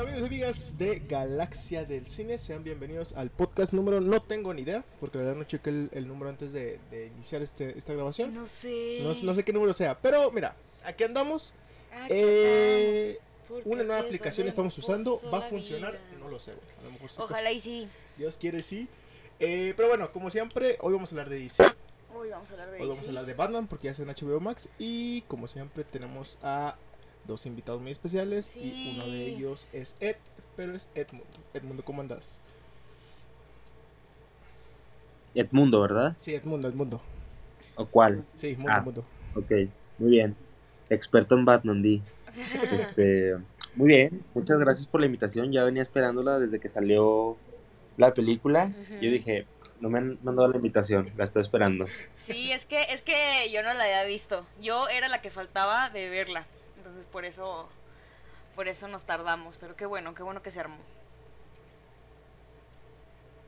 amigos y amigas de Galaxia del Cine, sean bienvenidos al podcast número, no tengo ni idea, porque la verdad no chequé el, el número antes de, de iniciar este, esta grabación. No sé. No, no sé qué número sea, pero mira, aquí andamos. Aquí Eh, andamos, una nueva aplicación estamos usando, va a funcionar, vida. no lo sé, a lo mejor sí. Ojalá y sí. Dios quiere sí. Eh, pero bueno, como siempre, hoy vamos a hablar de DC, Hoy vamos a hablar de hoy vamos a hablar de Batman, porque ya está en HBO Max, y como siempre tenemos a dos invitados muy especiales, y uno de ellos es Ed, pero es Edmundo. Edmundo, ¿cómo andas? Edmundo, ¿verdad? Sí, Edmundo, Edmundo. ¿O cuál? Sí, Mundo, Ah. Mundo. Ok, muy bien. Experto en Batman, D. Este, muy bien, muchas gracias por la invitación. Ya venía esperándola desde que salió la película. Yo dije, no me han mandado la invitación, la estoy esperando. Sí, es que, es que yo no la había visto. Yo era la que faltaba de verla. Entonces por eso, por eso nos tardamos. Pero qué bueno, qué bueno que se armó.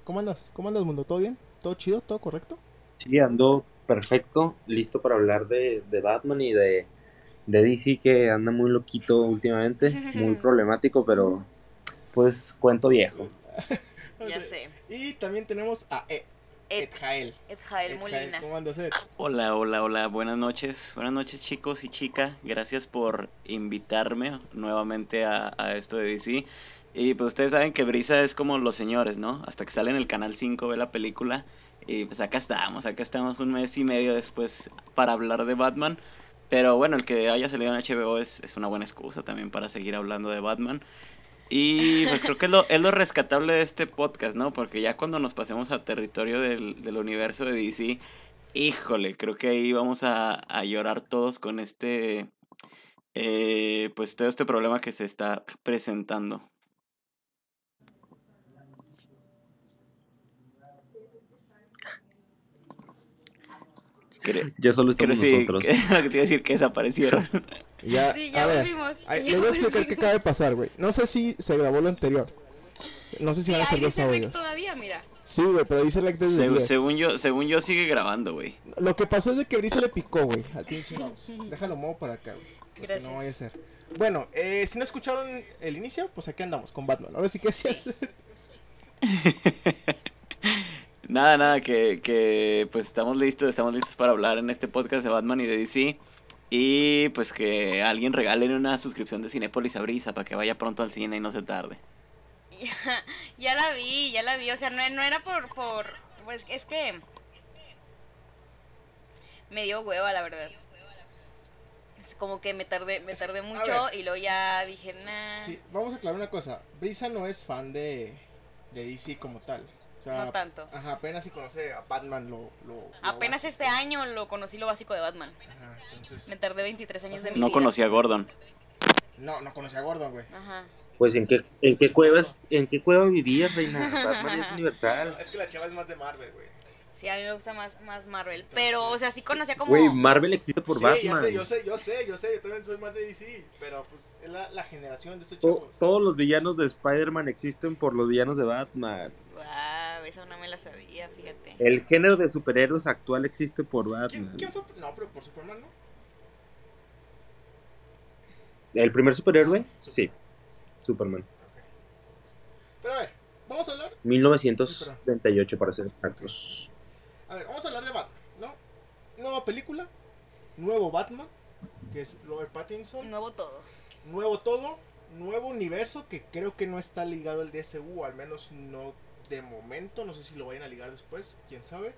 ¿Cómo andas? ¿Cómo andas, Mundo? ¿Todo bien? ¿Todo chido? ¿Todo correcto? Sí, ando perfecto, listo para hablar de, de Batman y de, de DC que anda muy loquito últimamente, muy problemático, pero pues cuento viejo. Ya sé. Y también tenemos a Ed, Ed, Ed Jael. Ed Jael Ed Jael, Molina. ¿Cómo andas, Ed? Hola, hola, hola, buenas noches. Buenas noches chicos y chica. Gracias por invitarme nuevamente a, a esto de DC. Y pues ustedes saben que Brisa es como los señores, ¿no? Hasta que sale en el Canal 5 ve la película. Y pues acá estamos, acá estamos un mes y medio después para hablar de Batman. Pero bueno, el que haya salido en HBO es, es una buena excusa también para seguir hablando de Batman. Y pues creo que es lo, es lo rescatable de este podcast, ¿no? Porque ya cuando nos pasemos a territorio del, del universo de DC, híjole, creo que ahí vamos a, a llorar todos con este, eh, pues todo este problema que se está presentando. Cre- Ya solo creo estamos sí, nosotros. que- lo que te iba a decir que desaparecieron. Ya, Sí, a ya ver, volvimos. ay, Ya les voy a explicar qué acaba de pasar, güey. No sé si se grabó lo anterior. No sé si Sí, van a ser rec audios. todavía, mira. Sí, güey, pero dice like desde Segu- 10. según yo, según yo sigue grabando, güey. Lo que pasó es de que Brisa le picó, güey, al pinche mouse. Déjalo modo para acá, güey. Gracias. No vaya a ser. Bueno, eh, si no escucharon el inicio, pues aquí andamos con Batman. Ahora sí que sí. Sí. Nada, nada, que, que pues estamos listos, estamos listos para hablar en este podcast de Batman y de DC. Y pues que alguien regale una suscripción de Cinépolis a Brisa para que vaya pronto al cine y no se tarde. Ya, ya la vi, ya la vi. O sea, no, no era por, por. Pues es que. Me dio hueva, la verdad. Es como que me tardé, me tardé mucho ver. y luego ya dije, nah. Sí, vamos a aclarar una cosa. Brisa no es fan de, de DC como tal. O sea, No tanto. Ajá, apenas si conoce a Batman lo. lo- lo Apenas básico. este año lo conocí lo básico de Batman. Ajá, entonces. Me tardé 23 años de mi No vida. conocí a Gordon. No, no conocí a Gordon, güey. Ajá. Pues en qué, en qué cuevas, en qué cueva vivías, reina. Batman es universal. Es que la chava es más de Marvel, güey. Sí, a mí me gusta más, más Marvel. Pero, o sea, sí conocía como. Güey, Marvel existe por sí, Batman. ya sé, yo sé, yo sé, yo sé. Yo también soy más de DC. Pero pues es la, la generación de estos To- chavos. todos los villanos de Spider-Man existen por los villanos de Batman. Wow, no me la sabía, fíjate. El género de superhéroes actual existe por ¿Quién, Batman. quién fue? No, pero por Superman, ¿no? ¿El primer superhéroe? Sí, Superman. Pero a ver, vamos a hablar. 1938 para ser exactos. A ver, vamos a hablar de Batman, ¿no? Nueva película, nuevo Batman, que es Robert Pattinson, Nuevo todo. nuevo todo, nuevo universo que creo que no está ligado al DSU, o al menos no de momento, no sé si lo vayan a ligar después, quién sabe.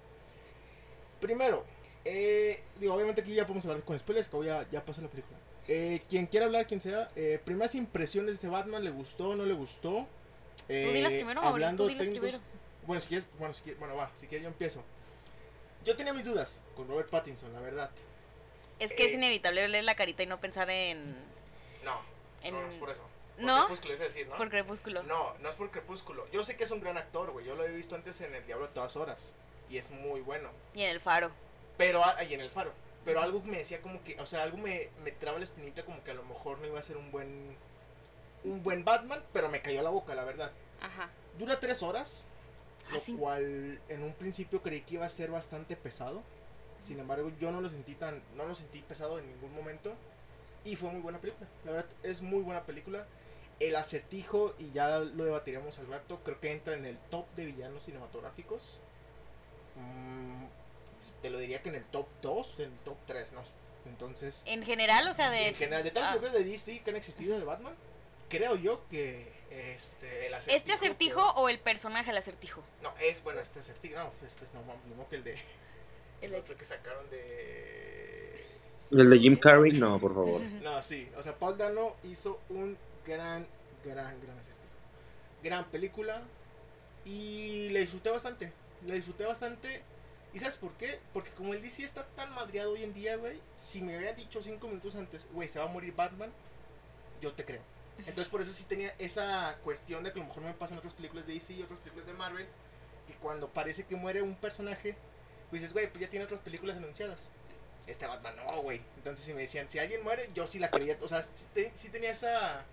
Primero, eh, digo, obviamente aquí ya podemos hablar con spoilers, que hoy ya, ya pasó la película. Eh, quien quiera hablar, quien sea, eh, primeras impresiones de este Batman, ¿le gustó, no le gustó? Tú Eh, primero, hablando tú técnicos-. Bueno, si quieres, bueno, si quieres- bueno, va, si quieres yo empiezo. Yo tenía mis dudas con Robert Pattinson, la verdad. Es que es Eh. inevitable leer la carita y no pensar en. No, en... no, no es por eso. Por ¿No? Crepúsculo, es decir, ¿no? Por Crepúsculo. No, no es por Crepúsculo. Yo sé que es un gran actor, güey. Yo lo he visto antes en El Diablo a todas horas. Y es muy bueno. Y en el faro. Pero, a- y en El Faro. Pero algo me decía como que, o sea, algo me, me traba la espinita como que a lo mejor no iba a ser un buen, un buen Batman, pero me cayó la boca, la verdad. Ajá. Dura tres horas, Ah, lo cual en un principio creí que iba a ser bastante pesado. Sin embargo, yo no lo sentí tan, no lo sentí pesado en ningún momento. Y fue muy buena película. La verdad, es muy buena película. El acertijo, y ya lo debatiremos al rato, creo que entra en el top de villanos cinematográficos. Mm, te lo diría que en el top 2, en el top 3, ¿no? Entonces, En general, o sea, de. en general, de todas las ah, películas de DC que han existido de Batman, creo yo que este, el acertijo. ¿Este acertijo o el personaje del acertijo? No, es bueno, este acertijo. No, este es no, modo que el de. El El de- otro que sacaron de. El de Jim Carrey, no, por favor. No, sí. O sea, Paul Dano hizo un gran, gran, gran acertijo. Gran película. Y le disfruté bastante. Le disfruté bastante. ¿Y sabes por qué? Porque como el DC está tan madreado hoy en día, güey. Si me hubieran dicho cinco minutos antes, güey, se va a morir Batman, yo te creo. Entonces por eso sí tenía esa cuestión de que a lo mejor me pasan otras películas de DC y otras películas de Marvel. Que cuando parece que muere un personaje, pues dices, güey, pues ya tiene otras películas anunciadas. Este Batman no, güey. Entonces si me decían, si alguien muere, yo sí la creía. O sea, sí, te- sí tenía esa...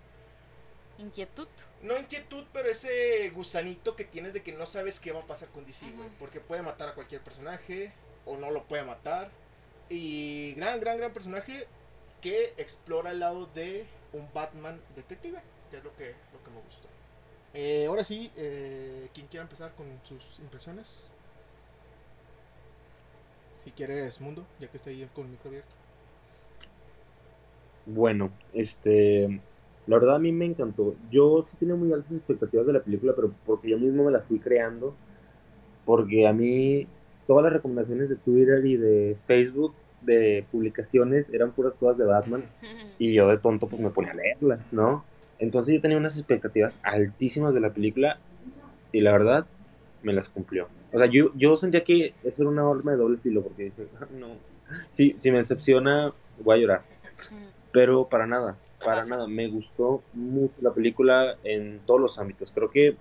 Inquietud. No inquietud, pero ese gusanito que tienes de que no sabes qué va a pasar con DC, güey. Porque puede matar a cualquier personaje o no lo puede matar. Y gran, gran, gran personaje que explora el lado de un Batman detective, que es lo que, lo que me gustó. Eh, ahora sí, eh, quien quiera empezar con sus impresiones. Si quieres, Mundo, ya que está ahí con el micro abierto. Bueno, este, la verdad a mí me encantó. Yo sí tenía muy altas expectativas de la película, pero porque yo mismo me las fui creando, porque a mí todas las recomendaciones de Twitter y de Facebook de publicaciones eran puras cosas de Batman y yo de tonto pues me ponía a leerlas, ¿no? Entonces yo tenía unas expectativas altísimas de la película y la verdad me las cumplió. O sea, yo, yo sentía que eso era una arma de doble filo porque dije, "Ah, no, si, si me decepciona voy a llorar. Pero para nada, para Pasa. nada. Me gustó mucho la película en todos los ámbitos. Creo que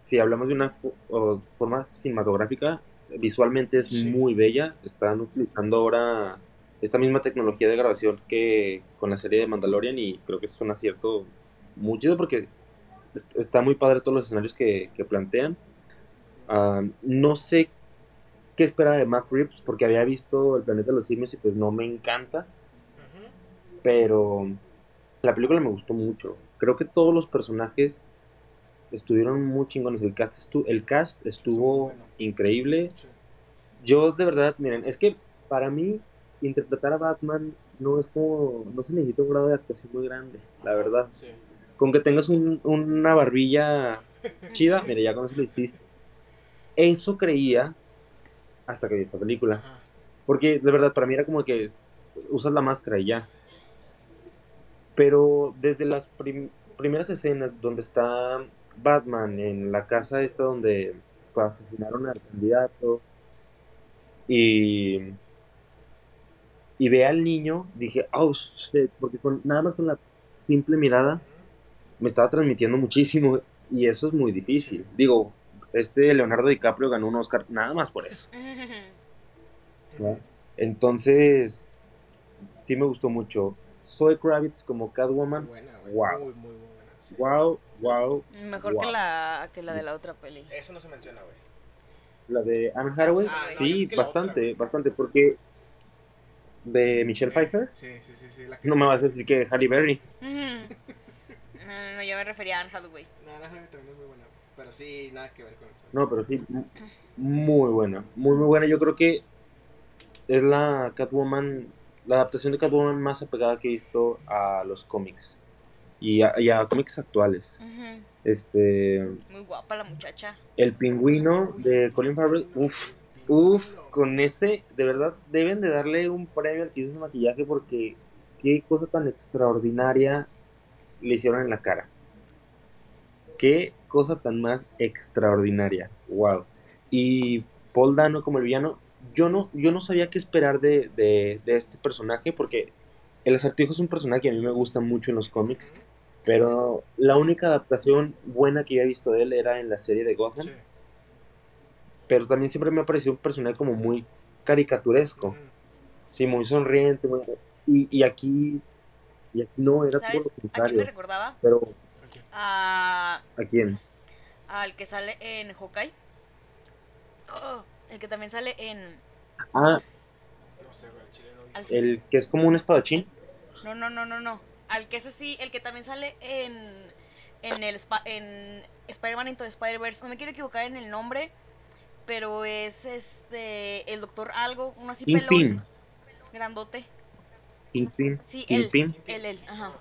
si hablamos de una fo- forma cinematográfica, visualmente es Sí. muy bella. Están utilizando ahora esta misma tecnología de grabación que con la serie de Mandalorian y creo que es un acierto muy chido porque est- está muy padre todos los escenarios que, que plantean. Ah, no sé qué esperaba de Matt Reeves porque había visto El planeta de los simios y pues no me encanta pero la película me gustó mucho. Creo que todos los personajes estuvieron muy chingones. El cast, estu- el cast estuvo bueno. increíble. Sí. Yo de verdad, miren, es que para mí interpretar a Batman no es como, no se necesita un grado de actuación muy grande, la verdad. Sí. Con que tengas un- una barbilla chida, mire, ya con eso lo hiciste. Eso creía hasta que vi esta película. Porque de verdad, para mí era como que usas la máscara y ya. Pero desde las prim- primeras escenas donde está Batman en la casa esta donde asesinaron al candidato y, y ve al niño, dije, oh shit, porque con, nada más con la simple mirada me estaba transmitiendo muchísimo y eso es muy difícil. Digo, este Leonardo DiCaprio ganó un Oscar nada más por eso. Entonces, sí me gustó mucho. Zoe Kravitz como Catwoman, Muy buena, güey. Wow. Muy, muy buena. sí. wow, wow. Mejor que la que la de la otra peli. Eso no se menciona, güey. La de Anne Hathaway, Ah, no, sí, otra, bastante, bastante, porque de Michelle Pfeiffer, Sí, sí, sí, sí. La que... no me vas a decir que Halle Berry. No, no, no, yo me refería a Anne Hathaway. No, la Jaime también es muy buena. Pero sí, nada que ver con eso. No, pero sí, muy buena, muy, muy buena. Yo creo que es la Catwoman, la adaptación de Catwoman más apegada que he visto a los cómics y a, y a cómics actuales. Este, Muy guapa la muchacha. El pingüino de Colin Farrell, uff, uff, con ese, de verdad, deben de darle un premio al que hizo ese maquillaje porque qué cosa tan extraordinaria le hicieron en la cara. Qué cosa tan más extraordinaria, wow. Y Paul Dano como el villano, yo no, yo no sabía qué esperar de, de, de este personaje porque el acertijo es un personaje que a mí me gusta mucho en los cómics. Pero la única adaptación buena que yo he visto de él era en la serie de Gotham. Sí. Pero también siempre me ha parecido un personaje como muy caricaturesco. Sí, muy sonriente. muy- Y, y aquí. Y aquí no, era todo ¿Sabes lo a quién me contrario. recordaba? Pero. A, ¿a quién? al que sale en Hawkeye. Oh, el que también sale en. Ah, el que es como un espadachín. No, no, no, no, no. Al que es así, el que también sale en en el en Spider-Man Into Spider-Verse. No me quiero equivocar en el nombre, pero es este el doctor algo, uno así pelón, grandote. Kingpin. Sí, él, Kingpin. él, él, ajá.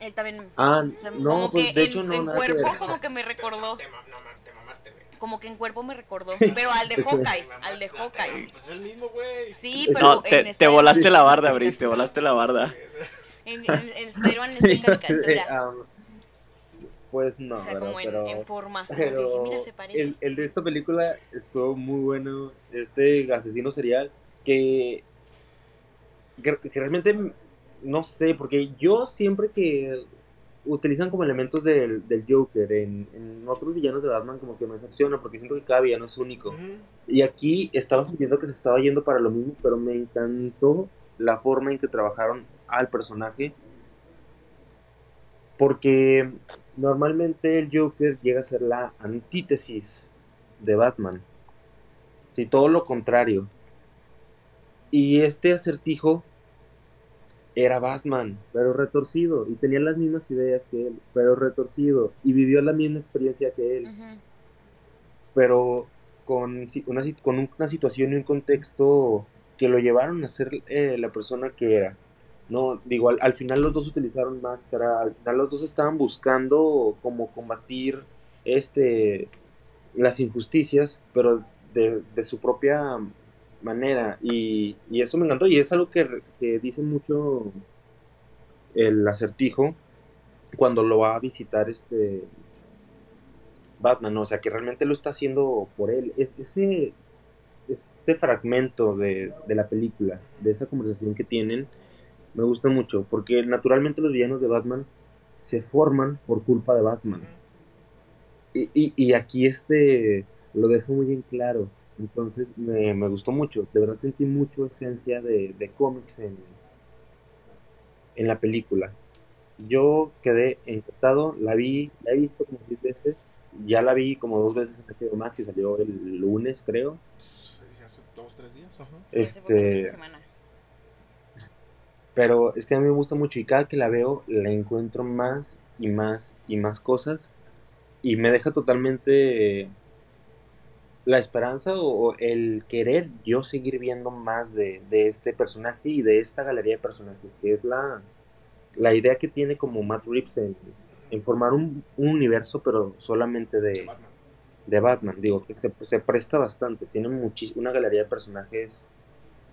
Él también. Ah, o sea, no, como pues que de en, hecho no, en nada cuerpo como que me recordó, Te, ma- no, ma- te mamaste, güey. como que en cuerpo me recordó, pero al de Es que- Hawkeye, al de Hawkeye. Pues es el mismo, güey. Sí, pero No, en te, te volaste la barda, Brice, te volaste la barda. En, en, en Spider-Man es caricatura. Ah, pues no, o sea, como en, pero, en forma. Como que pero dije, mira, se parece. el, el de esta película estuvo muy bueno. Este asesino serial que, que, que realmente no sé, porque yo siempre que utilizan como elementos del, del Joker en, en otros villanos de Batman como que me decepciona porque siento que cada villano es único. Y aquí estaba sintiendo que se estaba yendo para lo mismo, pero me encantó la forma en que trabajaron al personaje. Porque normalmente el Joker llega a ser la antítesis de Batman. Sí, todo lo contrario. Y este acertijo era Batman, pero retorcido. Y tenía las mismas ideas que él, pero retorcido. Y vivió la misma experiencia que él pero con una, con una situación y un contexto que lo llevaron a ser eh, la persona que era. No, digo, al, al final los dos utilizaron máscara, al final los dos estaban buscando como combatir este las injusticias, pero de, de su propia manera. Y, y eso me encantó. Y es algo que, que dice mucho el acertijo cuando lo va a visitar este Batman, ¿no? o sea, que realmente lo está haciendo por él. Es, ese, ese fragmento de, de la película, de esa conversación que tienen, me gusta mucho, porque naturalmente los villanos de Batman se forman por culpa de Batman. Y, y, y aquí este lo dejo muy en claro. Entonces me, me gustó mucho. De verdad sentí mucho esencia de, de cómics en, en la película. Yo quedé encantado, la vi, la he visto como seis veces, ya la vi como dos veces en HBO Max y salió el lunes, creo. Sí, hace dos, tres días. Ajá. Este, esta semana. pero es que a mí me gusta mucho y cada que la veo la encuentro más y más y más cosas y me deja totalmente la esperanza o, o el querer yo seguir viendo más de, de este personaje y de esta galería de personajes, que es la, la idea que tiene como Matt Reeves en, en formar un, un universo pero solamente de, Batman. de Batman. Digo, que se, se presta bastante. Tiene muchis- una galería de personajes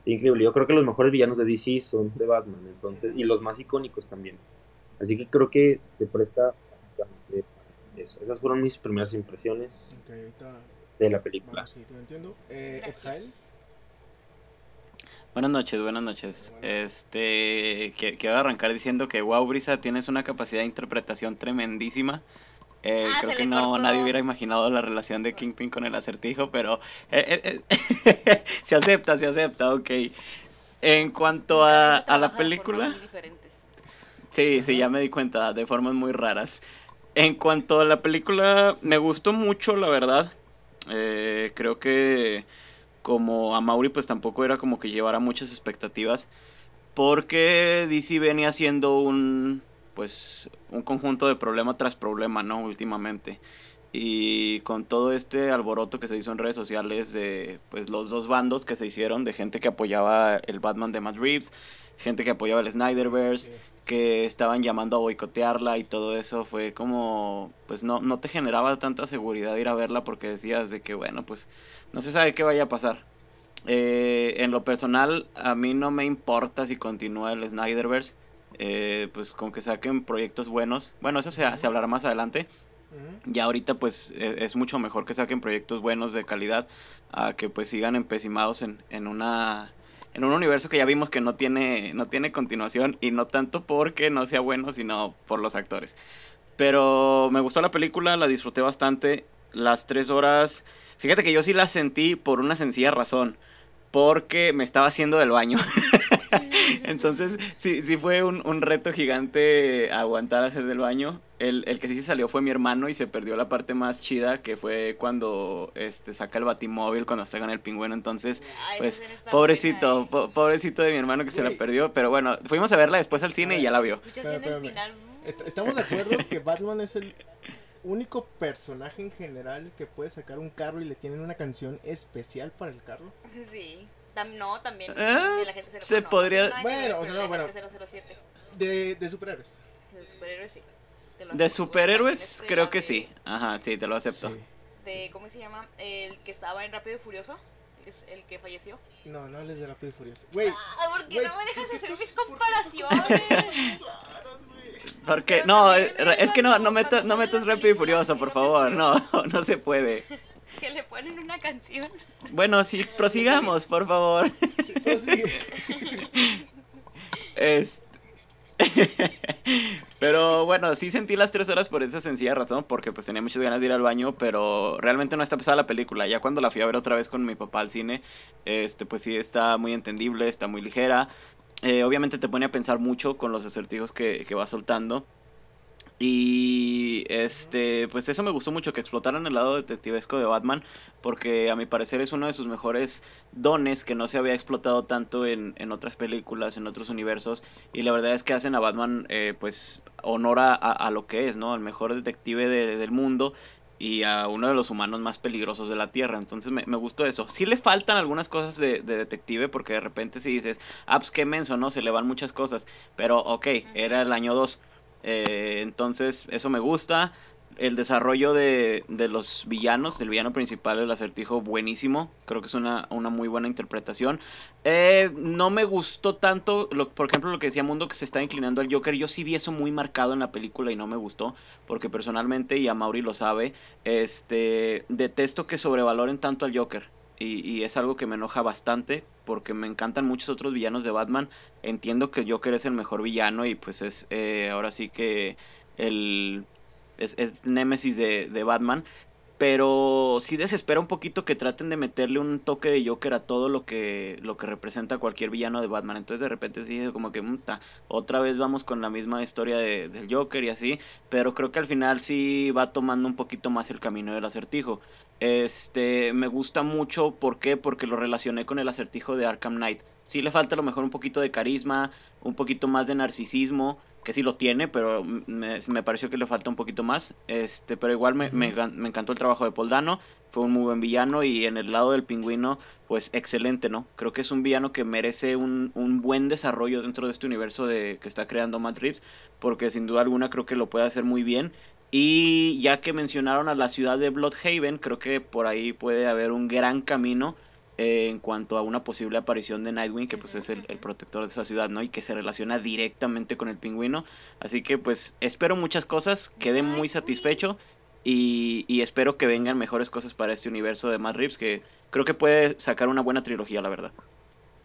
increíble. Yo creo que los mejores villanos de DC son de Batman, entonces, y los más icónicos también. Así que creo que se presta bastante eso. Esas fueron mis primeras impresiones ahorita de la película. ir, ¿te entiendo? Eh. Buenas noches, buenas noches. Este, que- quiero arrancar diciendo que wow, Brisa, tienes una capacidad de interpretación tremendísima. Eh, Ah, creo que no cortó. nadie hubiera imaginado la relación de Kingpin con el acertijo, pero eh, eh, eh, se acepta, se acepta, ok. En cuanto a, a la película. Sí, sí, ya me di cuenta, de formas muy raras. En cuanto a la película, me gustó mucho, la verdad. Eh, creo que como a Mauri, pues tampoco era como que llevara muchas expectativas. Porque DC venía siendo un, pues, un conjunto de problema tras problema, ¿no? Últimamente. Y con todo este alboroto que se hizo en redes sociales de, pues, los dos bandos que se hicieron, de gente que apoyaba el Batman de Matt Reeves, gente que apoyaba el Snyderverse, Sí. que estaban llamando a boicotearla y todo eso fue como, pues no, no te generaba tanta seguridad ir a verla porque decías de que, bueno, pues no se sabe qué vaya a pasar. Eh, en lo personal, a mí no me importa si continúa el Snyderverse, eh, pues con que saquen proyectos buenos. Bueno, eso se, se hablará más adelante. Ya ahorita pues e- es mucho mejor que saquen proyectos buenos de calidad a que pues sigan empecimados en, en una en un universo que ya vimos que no tiene no tiene continuación y no tanto porque no sea bueno sino por los actores. Pero me gustó la película, la disfruté bastante. Las tres horas, fíjate que yo sí las sentí por una sencilla razón, porque me estaba haciendo del baño. Entonces, sí, sí fue un, un reto gigante aguantar hacer del baño. El, el que sí se salió fue mi hermano y se perdió la parte más chida, que fue cuando este saca el batimóvil, cuando está con el pingüino. Entonces, Ay, pues, pobrecito, po- pobrecito de mi hermano que se la perdió. Pero bueno, fuimos a verla después al cine y ya la vio. Final. Est- Estamos de acuerdo que Batman es el único personaje en general que puede sacar un carro y le tienen una canción especial para el carro. Sí. Tam- no, también. Ah, de la gente cero- se bueno, podría- no Bueno, o sea, de bueno. la gente 007. De, de superhéroes. De superhéroes sí. De superhéroes, de creo que sí. Ajá, sí, te lo acepto. Sí. De, ¿cómo se llama? El que estaba en Rápido y Furioso. El que, es- el que falleció. No, no hables de Rápido y Furioso. Güey. Ah, ¿por qué no me dejas ¿por qué hacer mis por qué tus comparaciones? Porque, no, es que no, no metas, no metas rápido y furioso, por favor. No, no se puede. que le ponen una canción. Bueno, sí, prosigamos, por favor. Este- pero bueno, sí sentí las tres horas por esa sencilla razón, porque pues tenía muchas ganas de ir al baño, pero realmente no está pesada la película. Ya cuando la fui a ver otra vez con mi papá al cine, este pues sí está muy entendible, está muy ligera. Eh, obviamente te pone a pensar mucho con los acertijos que, que va soltando. Y este, pues eso me gustó mucho, que explotaran el lado detectivesco de Batman, porque a mi parecer es uno de sus mejores dones que no se había explotado tanto en, en otras películas, en otros universos, y la verdad es que hacen a Batman, eh, pues, honor a, lo que es, ¿no? Al mejor detective de- del mundo y a uno de los humanos más peligrosos de la Tierra, entonces me, me gustó eso. Sí le faltan algunas cosas de, de detective, porque de repente si dices, ah, pues qué menso, ¿no? Se le van muchas cosas, pero ok, era el año 2. Eh, entonces, eso me gusta. El desarrollo de, de los villanos, del villano principal, el acertijo, buenísimo. Creo que es una, una muy buena interpretación. Eh, no me gustó tanto, lo, por ejemplo, lo que decía Mundo, que se está inclinando al Joker. Yo sí vi eso muy marcado en la película y no me gustó. Porque personalmente, y a Mauri lo sabe, este, detesto que sobrevaloren tanto al Joker. Y, y es algo que me enoja bastante porque me encantan muchos otros villanos de Batman. Entiendo que Joker es el mejor villano y pues es eh, ahora sí que el es, es némesis de, de Batman. Pero sí desespera un poquito que traten de meterle un toque de Joker a todo lo que, lo que representa cualquier villano de Batman. Entonces de repente sí, como que "Muta, otra vez vamos con la misma historia de- del Joker y así. Pero creo que al final sí va tomando un poquito más el camino del acertijo. Este, me gusta mucho, ¿por qué? Porque lo relacioné con el acertijo de Arkham Knight. Sí le falta a lo mejor un poquito de carisma, un poquito más de narcisismo, que sí lo tiene, pero me, me pareció que le falta un poquito más. Este, pero igual me, me, encantó el trabajo de Paul Dano, fue un muy buen villano y en el lado del pingüino, pues excelente, ¿no? Creo que es un villano que merece un, un buen desarrollo dentro de este universo de, que está creando Matt Reeves, porque sin duda alguna creo que lo puede hacer muy bien. Y ya que mencionaron a la ciudad de Bloodhaven, creo que por ahí puede haber un gran camino eh, en cuanto a una posible aparición de Nightwing, que pues es el, el protector de esa ciudad, ¿no? Y que se relaciona directamente con el pingüino. Así que pues espero muchas cosas, quedé muy satisfecho y, y espero que vengan mejores cosas para este universo de Matt Reeves, que creo que puede sacar una buena trilogía, la verdad.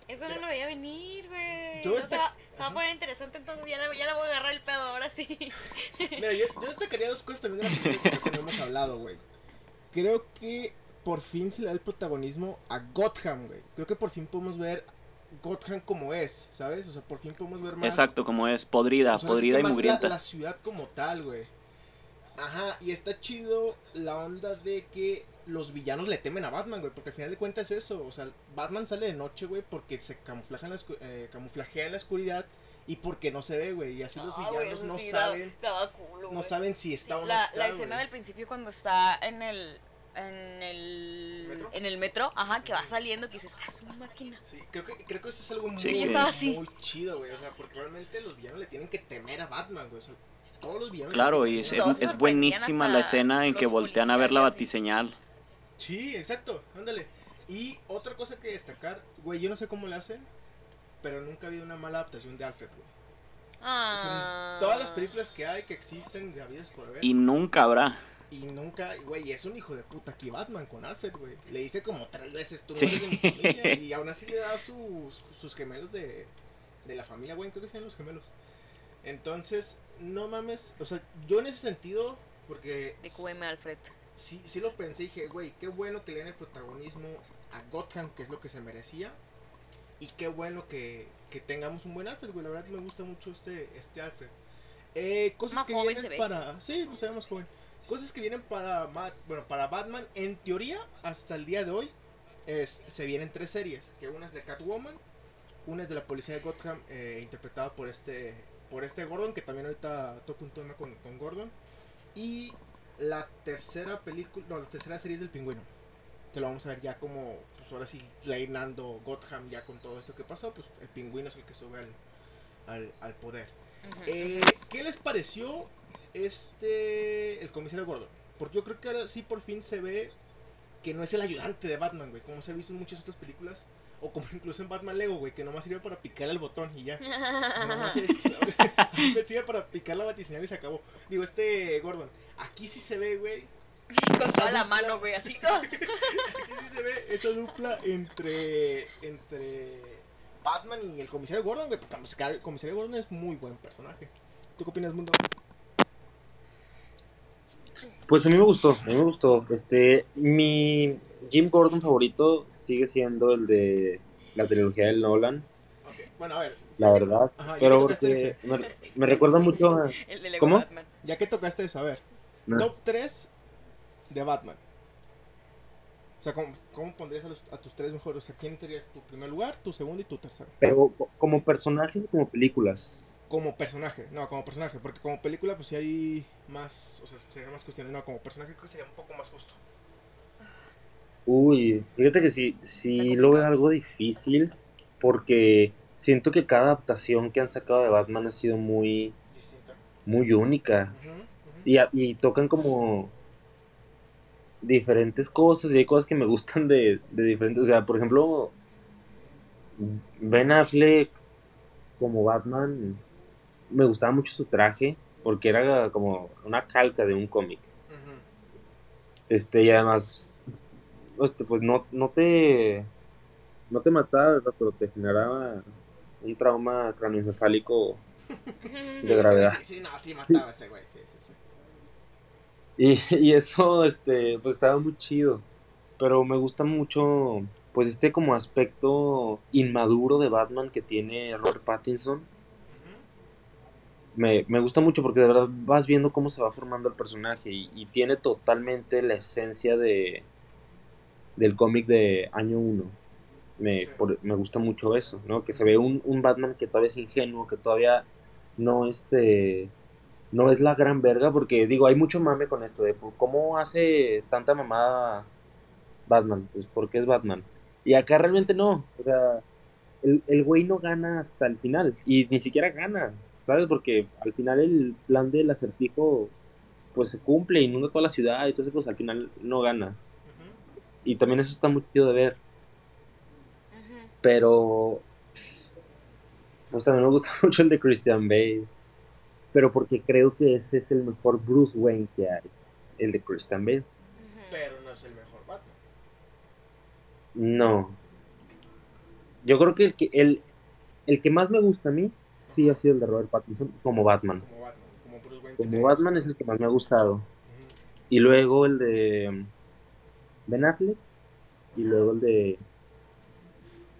Eso no lo veía venir, güey. Yo O esta- sea, se va a poner interesante entonces. Ya le, ya le voy a agarrar el pedo ahora sí. Mira, yo, yo destacaría dos cosas también de la película que no hemos hablado, güey. Creo que por fin se le da el protagonismo a Gotham, güey. Creo que por fin podemos ver Gotham como es, ¿sabes? O sea, por fin podemos ver más. Exacto, como es podrida, o sea, podrida que y más mugrienta. La, la ciudad como tal, güey. Ajá, y está chido la onda de que los villanos le temen a Batman, güey, porque al final de cuentas es eso, o sea, Batman sale de noche, güey, porque se camuflaja en la, eh, camuflajea en la oscuridad y porque no se ve, güey, y así los Ah, villanos no sí saben, culo, no saben si está Sí, o no la, está, la escena del principio cuando está en el en el ¿Metro? en el metro, ajá, que va saliendo que dices, "Ah, es una máquina." Sí, creo que, creo que eso es algo muy, Sí, así. muy chido, güey, o sea, porque realmente los villanos le tienen que temer a Batman, güey, o sea, todos los villanos Claro, y es, buenísima la escena en que voltean a ver la y batiseñal. Sí, exacto, ándale. Y otra cosa que destacar, güey, yo no sé cómo le hacen, pero nunca ha habido una mala adaptación de Alfred, güey. O sea, Ah. en todas las películas que hay, que existen, de habidas por haber, Y y, nunca habrá. nunca, güey, es un hijo de puta aquí Batman con Alfred, güey. Le dice como tres veces, tú no Sí. eres de mi familia, y aún así le da sus, sus gemelos de, de la familia, güey, creo que sean los gemelos. Entonces, no mames, o sea, yo en ese sentido, porque... de QM Alfred. sí, sí lo pensé y dije, güey, qué bueno que le den el protagonismo a Gotham, que es lo que se merecía. Y qué bueno que, que tengamos un buen Alfred, güey. La verdad me gusta mucho este, este Alfred. Eh, cosas Más que joven vienen se ve. para. Sí, no se ve más joven. Cosas que vienen para bueno, para Batman, en teoría, hasta el día de hoy, es, se vienen tres series. Que una es de Catwoman, una es de la policía de Gotham, eh, interpretada por este por este Gordon, que también ahorita toco un tema con, con Gordon. Y la tercera película, no, la tercera serie es del pingüino. Que lo vamos a ver ya como, pues ahora sí, reinando Gotham ya con todo esto que pasó. Pues el pingüino es el que sube al, al, al poder. Eh, ¿Qué les pareció este el comisario Gordon? Porque yo creo que ahora sí por fin se ve que no es el ayudante de Batman, güey, como se ha visto en muchas otras películas. O como incluso en Batman Lego, güey, que nomás sirve para picar el botón y ya. O sea, nomás es- sirve para picar la batiseñal y se acabó. Digo, este Gordon, aquí sí se ve, güey. Con toda la mano, güey, así. Aquí sí se ve esa dupla entre, entre Batman y el comisario Gordon, güey. Porque el comisario Gordon es muy buen personaje. ¿Tú qué opinas, Mundo? Pues a mí me gustó, a mí me gustó. Este, mi Jim Gordon favorito sigue siendo el de la trilogía del Nolan, Bueno, a ver. la verdad. Ajá, Pero porque me, me recuerda mucho a... El de Lego ¿Cómo? Batman. Ya que tocaste eso, a ver. No. Top 3 de Batman. O sea, ¿cómo, cómo pondrías a, los- a tus tres mejores? O sea, ¿quién sería tu primer lugar, tu segundo y tu tercero? Pero co- como personajes, como películas. Como personaje, no, como personaje, porque como película pues sí hay más, o sea, sería más cuestiones, no, como personaje creo que sería un poco más justo. Uy, fíjate que sí, sí lo veo algo difícil porque siento que cada adaptación que han sacado de Batman ha sido muy, Distinta. muy única. Ujú. Y, y tocan como diferentes cosas y hay cosas que me gustan de, de diferentes. O sea, por ejemplo, Ben Affleck como Batman, me gustaba mucho su traje porque era como una calca de un cómic. Este, y además, este, pues no, no te. No te mataba, ¿verdad? pero te generaba un trauma craneoencefálico de gravedad. Sí, sí, no, sí mataba a ese güey, sí, sí, sí. Y, y eso, este, pues estaba muy chido. Pero me gusta mucho, pues este como aspecto inmaduro de Batman que tiene Robert Pattinson. Me, me gusta mucho porque de verdad vas viendo cómo se va formando el personaje y, y tiene totalmente la esencia de del cómic de año 1. Me, Sí. por- me gusta mucho eso, ¿no? Que se ve un, un Batman que todavía es ingenuo, que todavía no este no es la gran verga, porque digo, hay mucho mame con esto de pues, cómo hace tanta mamada Batman, pues porque es Batman. Y acá realmente no, o sea, el, el güey no gana hasta el final, y ni siquiera gana, ¿sabes? Porque al final el plan del acertijo pues se cumple, inunda toda la ciudad y todo eso, pues al final no gana. Y también eso está muy chido de ver, pero pues también me gusta mucho el de Christian Bale, pero porque creo que ese es el mejor Bruce Wayne que hay, el de Christian Bale. Pero no es el mejor Batman. No. Yo creo que el que, el, el que más me gusta a mí sí ha sido el de Robert Pattinson como Batman. Como Batman, como Bruce Wayne. Como Batman es el que más me ha gustado. Y luego el de Ben Affleck. Y luego el de.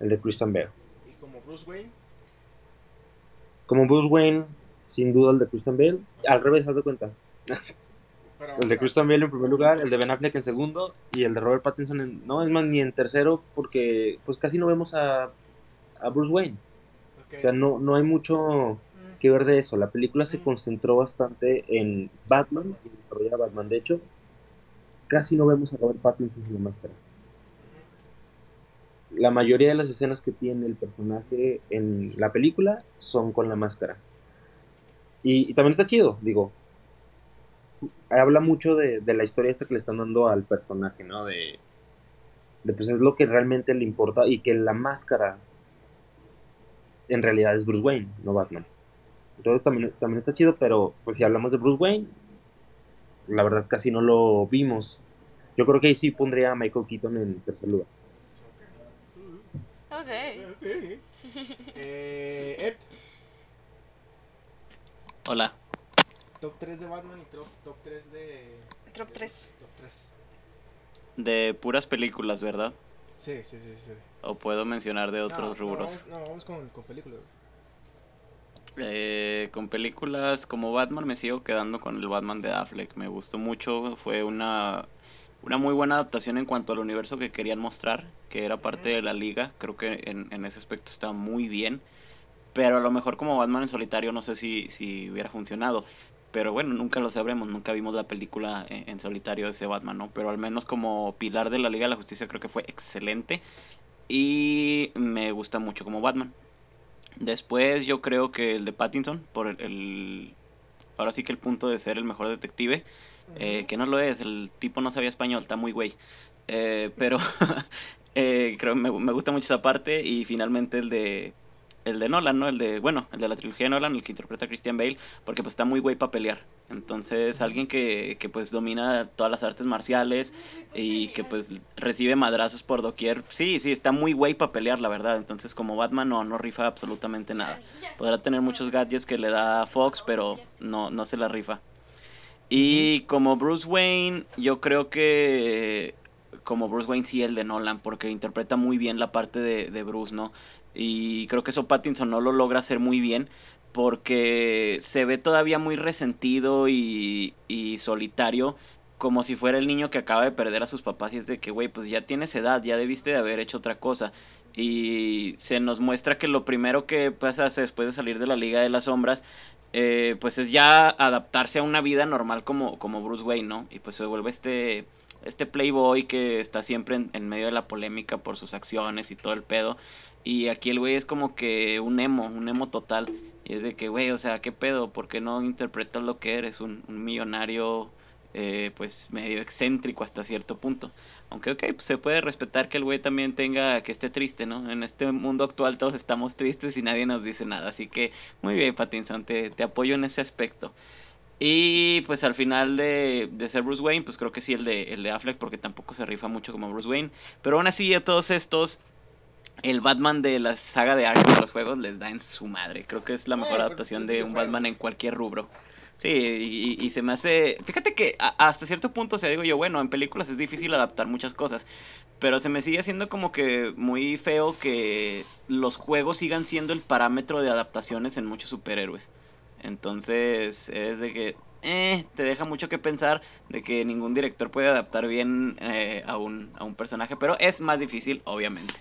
El de Christian Bale. Y como Bruce Wayne. Como Bruce Wayne, sin duda el de Christian Bale. Al revés, haz de cuenta. Pero, El de Christian Bale en primer lugar, el de Ben Affleck en segundo. Y el de Robert Pattinson en. No, es más, ni en tercero, porque pues casi no vemos a, a Bruce Wayne. O sea, no, no hay mucho Mm. que ver de eso. La película se Mm. concentró bastante en Batman y desarrollar a Batman. De hecho, casi no vemos a Robert Pattinson sin la máscara. La mayoría de las escenas que tiene el personaje en la película son con la máscara. Y, también está chido, digo. Habla mucho de, de la historia esta que le están dando al personaje, ¿no? De, de pues es lo que realmente le importa y que la máscara en realidad es Bruce Wayne, no Batman. Entonces también, también está chido, pero pues si hablamos de Bruce Wayne, la verdad casi no lo vimos. Yo creo que ahí sí pondría a Michael Keaton en tercer lugar. Ok. Ok. Ok. Eh, Ed, Hola. top 3 de Batman y top, top 3 de. Top de- 3. Top 3. De puras películas, ¿verdad? Sí, sí, sí, sí. O puedo mencionar de No, otros no, rubros. vamos- No, vamos con, con películas. Eh, con películas como Batman me sigo quedando con el Batman de Affleck. Me gustó mucho. Fue una, una muy buena adaptación en cuanto al universo que querían mostrar, que era parte de la liga. Creo que en, en ese aspecto está muy bien. pero a lo mejor como Batman en solitario no sé si, si hubiera funcionado. Pero bueno, nunca lo sabremos, nunca vimos la película en, en solitario de ese Batman, ¿no? Pero al menos como pilar de la Liga de la Justicia creo que fue excelente. Y me gusta mucho como Batman. Después yo creo que el de Pattinson, por el, el- ahora sí que el punto de ser el mejor detective, eh, que no lo es, el tipo no sabía español, está muy güey. Eh, pero eh, creo me, me gusta mucho esa parte y finalmente el de el de Nolan, ¿no? El de, bueno, el de la trilogía de Nolan, el que interpreta a Christian Bale, porque pues está muy güey para pelear. Entonces, alguien que, que pues domina todas las artes marciales y que pues recibe madrazos por doquier. Sí, sí, está muy güey para pelear, la verdad. Entonces, como Batman no, no rifa absolutamente nada. Podrá tener muchos gadgets que le da Fox, pero no, no se la rifa. Y como Bruce Wayne, yo creo que como Bruce Wayne sí el de Nolan, porque interpreta muy bien la parte de, de Bruce, ¿no? Y creo que eso Pattinson no lo logra hacer muy bien, porque se ve todavía muy resentido y, y solitario, como si fuera el niño que acaba de perder a sus papás y es de que, güey, pues ya tienes edad, ya debiste de haber hecho otra cosa. Y se nos muestra que lo primero que pasa después de salir de la Liga de las Sombras, eh, pues es ya adaptarse a una vida normal como, como Bruce Wayne, ¿no? Y pues se vuelve este, este playboy que está siempre en, medio de la polémica por sus acciones y todo el pedo. Y aquí el güey es como que un emo, un emo total. Y es de que, güey, o sea, ¿qué pedo? ¿Por qué no interpretas lo que eres? Un, millonario, eh, pues medio excéntrico hasta cierto punto. Aunque, ok, pues se puede respetar que el güey también tenga, que esté triste, ¿no? En este mundo actual todos estamos tristes y nadie nos dice nada. Así que, muy bien, Pattinson, te, te apoyo en ese aspecto. Y pues al final de, de ser Bruce Wayne, pues creo que sí el de, el de Affleck, porque tampoco se rifa mucho como Bruce Wayne. Pero aún así, a todos estos, el Batman de la saga de Arkham de los juegos les da en su madre. Creo que es la mejor adaptación de un. Batman en cualquier rubro. Sí, y, y se me hace... Fíjate que a- hasta cierto punto, o sea, digo yo, bueno, en películas es difícil adaptar muchas cosas, pero se me sigue haciendo como que muy feo que los juegos sigan siendo el parámetro de adaptaciones en muchos superhéroes. Entonces, es de que... Eh, te deja mucho que pensar de que ningún director puede adaptar bien eh, a, un, a un personaje, pero es más difícil, obviamente.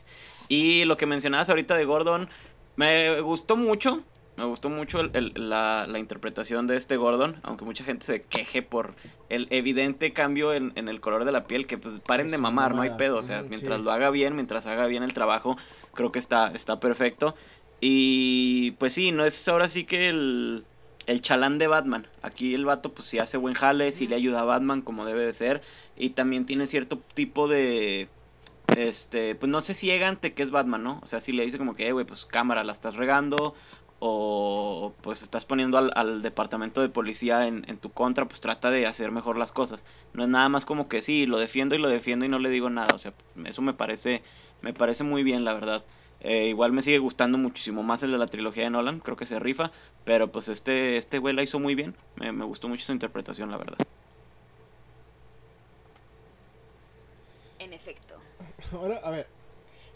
Y lo que mencionabas ahorita de Gordon, me gustó mucho. Me gustó mucho el- el- la, la interpretación de este Gordon, aunque mucha gente se queje por el evidente cambio en, en el color de la piel, que pues paren Es de mamar, no hay pedo, o sea, mientras sí. lo haga bien, mientras haga bien el trabajo, creo que está, está perfecto. Y pues sí, no es ahora sí que el, el chalán de Batman. Aquí el vato pues sí hace buen jale, sí le ayuda a Batman como debe de ser, y también tiene cierto tipo de este, pues no se ciega ante que es Batman, ¿no? O sea, si le dice como que, "Eh, güey, pues cámara, la estás regando, o pues estás poniendo al, al departamento de policía en, en tu contra, pues trata de hacer mejor las cosas. No es nada más como que sí, lo defiendo y lo defiendo y no le digo nada. O sea, eso me parece, me parece muy bien, la verdad. Eh, igual me sigue gustando muchísimo más el de la trilogía de Nolan, creo que se rifa, pero pues este, este güey la hizo muy bien. Me, me gustó mucho su interpretación, la verdad. En efecto. Ahora, a ver.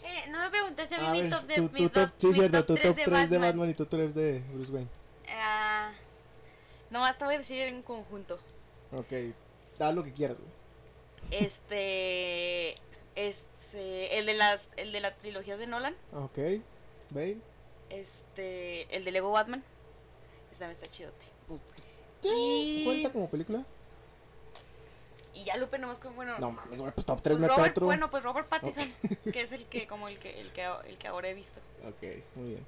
Eh, no me preguntaste a mí A mi ver, top de tu, mi tu top, top, sí, mi cierto, top tu top 3 3 de Batman y tu top 3 de Bruce Wayne. Ah, nomás te voy a decir en conjunto. Ok, da lo que quieras, güey. Este. Este. El de las. El de la trilogía de Nolan. Ok, Bale. Este. El de Lego Batman. Ese también está chidote. Sí, Y- ¿Cuenta como película? Y ya Lupe nomás con. Bueno. No mames, güey, pues top 3 pues Robert- otro. Bueno, pues Robert Pattinson. Que es el que. Como el que, el que, el que ahora he visto. Ok, muy bien.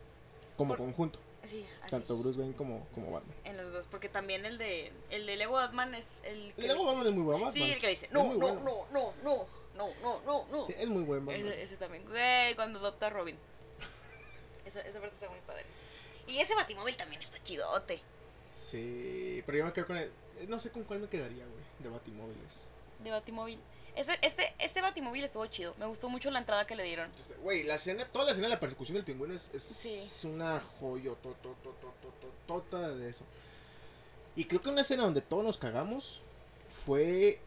Como Por- conjunto, Sí, así. tanto Bruce Wayne como, como Batman. En los dos. Porque también el de. El de Lego Batman es el que. Y luego Batman es muy buen Batman. Sí, el que dice. No, no, bueno. no, no, no. No, no, no, no. Sí, es muy buen Batman. Ese, ese también. Güey, cuando adopta a Robin. Esa, esa parte está muy padre. Y ese batimóvil también está chidote. Sí, pero yo me quedo con el. eh, No sé con cuál me quedaría, güey, de Batimóviles. De batimóvil. Este, este, este batimóvil estuvo chido. Me gustó mucho la entrada que le dieron. Güey, la escena, toda la escena de la persecución del pingüino es, es Sí. una joya tota de eso. Y creo que una escena donde todos nos cagamos fue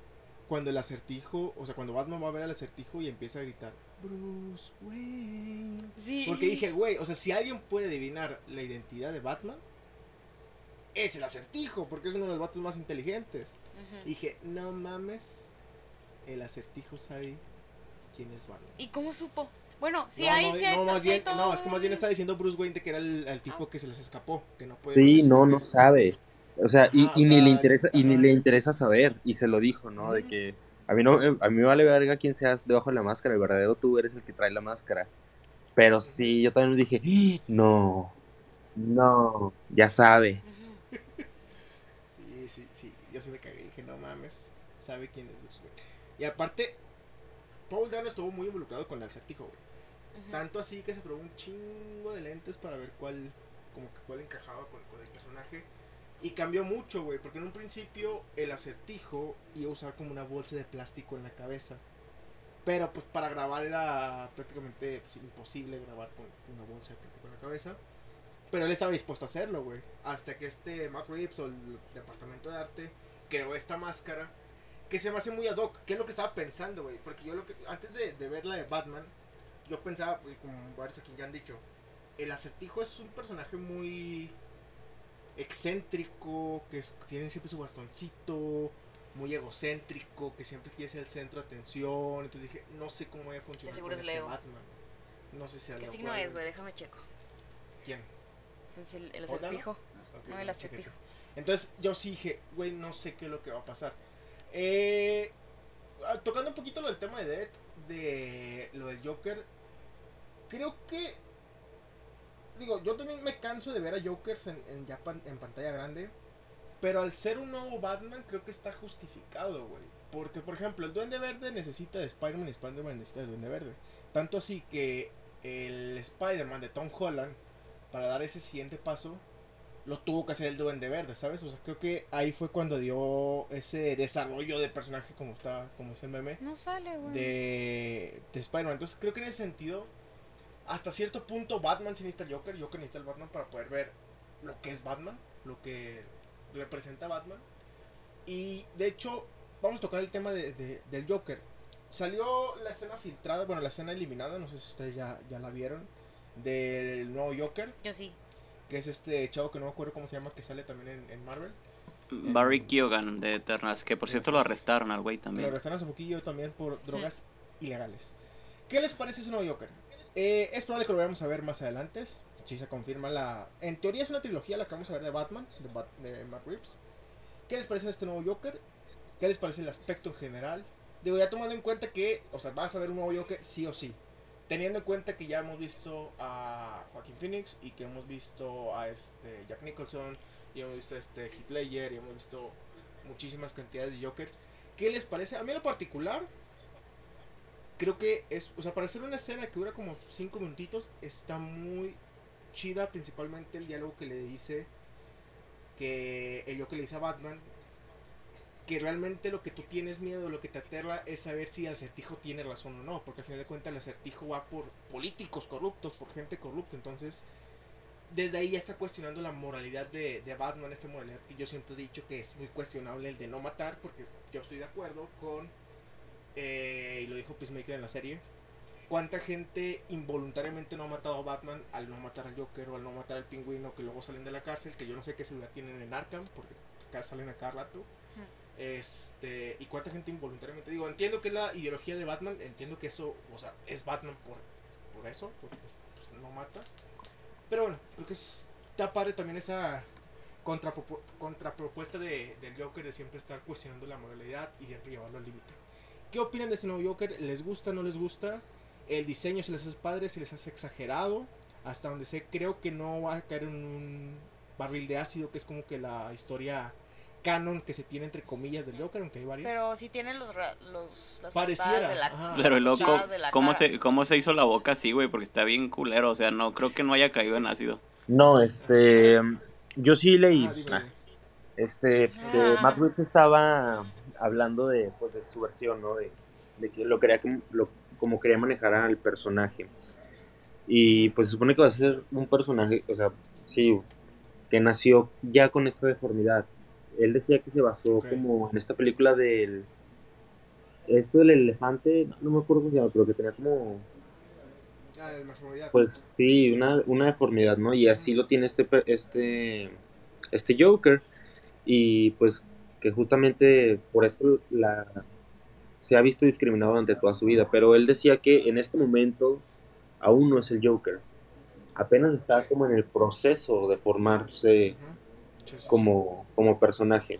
cuando el acertijo, o sea, cuando Batman va a ver al acertijo y empieza a gritar, Bruce Wayne. Sí. Porque dije, güey, o sea, si alguien puede adivinar la identidad de Batman, es el acertijo, porque es uno de los vatos más inteligentes. Ujú. Dije, no mames, el acertijo sabe quién es Batman. ¿Y cómo supo? Bueno, sí no, hay, no, no, más bien, no, es que más bien está diciendo Bruce Wayne de que era el, el tipo que se les escapó, que no puede. Sí, no, no sabe. O sea, y, o ni le interesa, y ni le interesa saber, y se lo dijo, ¿no? De que a mí no, a mí me vale verga quién seas debajo de la máscara, el verdadero tú eres el que trae la máscara. Pero sí, yo también dije, "Ah, no, no, ya sabe. Sí, sí, sí. Yo sí me cagué. Dije, no mames. Sabe quién es Bruce Wayne. Y aparte, Paul Dano estuvo muy involucrado con el acertijo, güey. Tanto así que se probó un chingo de lentes para ver cuál, como que cuál encajaba con, con el personaje. Y cambió mucho, güey, porque en un principio el acertijo iba a usar como una bolsa de plástico en la cabeza. Pero pues para grabar era prácticamente pues, imposible grabar con una bolsa de plástico en la cabeza. Pero él estaba dispuesto a hacerlo, güey. Hasta que este Matt Reeves o el departamento de arte creó esta máscara que se me hace muy ad hoc. ¿Qué es lo que estaba pensando, güey? Porque yo lo que antes de, de ver la de Batman, yo pensaba, pues, como varios aquí ya han dicho, el acertijo es un personaje muy excéntrico, que es- tiene siempre su bastoncito, muy egocéntrico, que siempre quiere ser el centro de atención. Entonces dije, no sé cómo voy a funcionar con es este Leo. Batman. No sé si ¿Qué signo puede- es, güey? Déjame checo. ¿Quién? Es el, el No, el chécate. acertijo. Entonces yo sí dije, güey, no sé qué es lo que va a pasar. Eh, ah, tocando un poquito lo del tema de Dead, de lo del Joker, creo que... Digo, yo también me canso de ver a Jokers en, en, ya pan- en pantalla grande. Pero al ser un nuevo Batman, creo que está justificado, güey. Porque, por ejemplo, el Duende Verde necesita de Spider-Man y Spider-Man necesita de Duende Verde. Tanto así que el Spider-Man de Tom Holland, para dar ese siguiente paso, lo tuvo que hacer el Duende Verde, ¿sabes? O sea, creo que ahí fue cuando dio ese desarrollo de personaje, como está, como es el meme, No sale, güey. de, de Spider-Man. Entonces, creo que en ese sentido, hasta cierto punto, Batman sí necesita el Joker, Joker necesita el Batman para poder ver lo que es Batman, lo que representa Batman. Y de hecho, vamos a tocar el tema de, de- del Joker. Salió la escena filtrada, bueno, la escena eliminada, no sé si ustedes ya, ya la vieron, del nuevo Joker Yo sí. que es este chavo que no me acuerdo cómo se llama, que sale también en, en Marvel. Barry Keoghan de Eternals, que por cierto lo arrestaron al güey Que lo también. arrestaron hace poquillo también por drogas ilegales. ¿Qué les parece ese nuevo Joker? Es probable que lo vayamos a ver más adelante. Si se confirma la. En teoría es una trilogía la que vamos a ver de Batman, de, Bat- de Matt Reeves. ¿Qué les parece este nuevo Joker? ¿Qué les parece el aspecto en general? Digo, ya tomando en cuenta que, o sea, vas a ver un nuevo Joker sí o sí. Teniendo en cuenta que ya hemos visto a Joaquin Phoenix y que hemos visto a este Jack Nicholson y hemos visto a este Heath y hemos visto muchísimas cantidades de Joker. ¿Qué les parece? A mí en lo particular, creo que es, o sea, para hacer una escena que dura como 5 minutitos, está muy chida, principalmente el diálogo que le dice, que el Joker le dice a Batman, que realmente lo que tú tienes miedo, lo que te aterra es saber si el acertijo tiene razón o no, porque al final de cuentas el acertijo va por políticos corruptos, por gente corrupta, entonces desde ahí ya está cuestionando la moralidad de, de Batman, esta moralidad que yo siempre he dicho que es muy cuestionable el de no matar, porque yo estoy de acuerdo con, eh, y lo dijo Peacemaker en la serie, cuánta gente involuntariamente no ha matado a Batman al no matar al Joker o al no matar al pingüino que luego salen de la cárcel, que yo no sé qué seguridad tienen en Arkham, porque acá salen a cada rato. Este, y cuánta gente involuntariamente. Digo, entiendo que es la ideología de Batman, entiendo que eso, o sea, es Batman por, por eso, porque pues, no mata. Pero bueno, creo que es, está padre también esa contrapropu- contrapropuesta de, del Joker de siempre estar cuestionando la moralidad y siempre llevarlo al límite. ¿Qué opinan de este nuevo Joker? ¿Les gusta, no les gusta? El diseño se les hace padre, se les hace exagerado. Hasta donde sé, creo que no va a caer en un barril de ácido, que es como que la historia canon que se tiene entre comillas del Joker, aunque hay varias. Pero sí tiene los, los las Pareciera, de la. Pero loco, puntadas de la ¿cómo cara. se, ¿cómo se hizo la boca así, güey? Porque está bien culero, o sea, no creo que no haya caído en ácido. No, este, yo sí leí, Ah, ah, este, que Ah. Matt Reeves estaba hablando de, pues, de su versión, ¿no? De, de que lo quería, como- lo, como quería manejar al personaje. Y pues se supone que va a ser un personaje, o sea, sí, que nació ya con esta deformidad. Él decía que se basó como en esta película del... Esto del elefante, no, no me acuerdo cómo se llama, pero que tenía como Ah, el pues sí, una, una deformidad, ¿no? Y así lo tiene este, este, este Joker. Y pues que justamente por eso la, se ha visto discriminado durante toda su vida. Pero él decía que en este momento aún no es el Joker. Apenas está como en el proceso de formarse como, como personaje.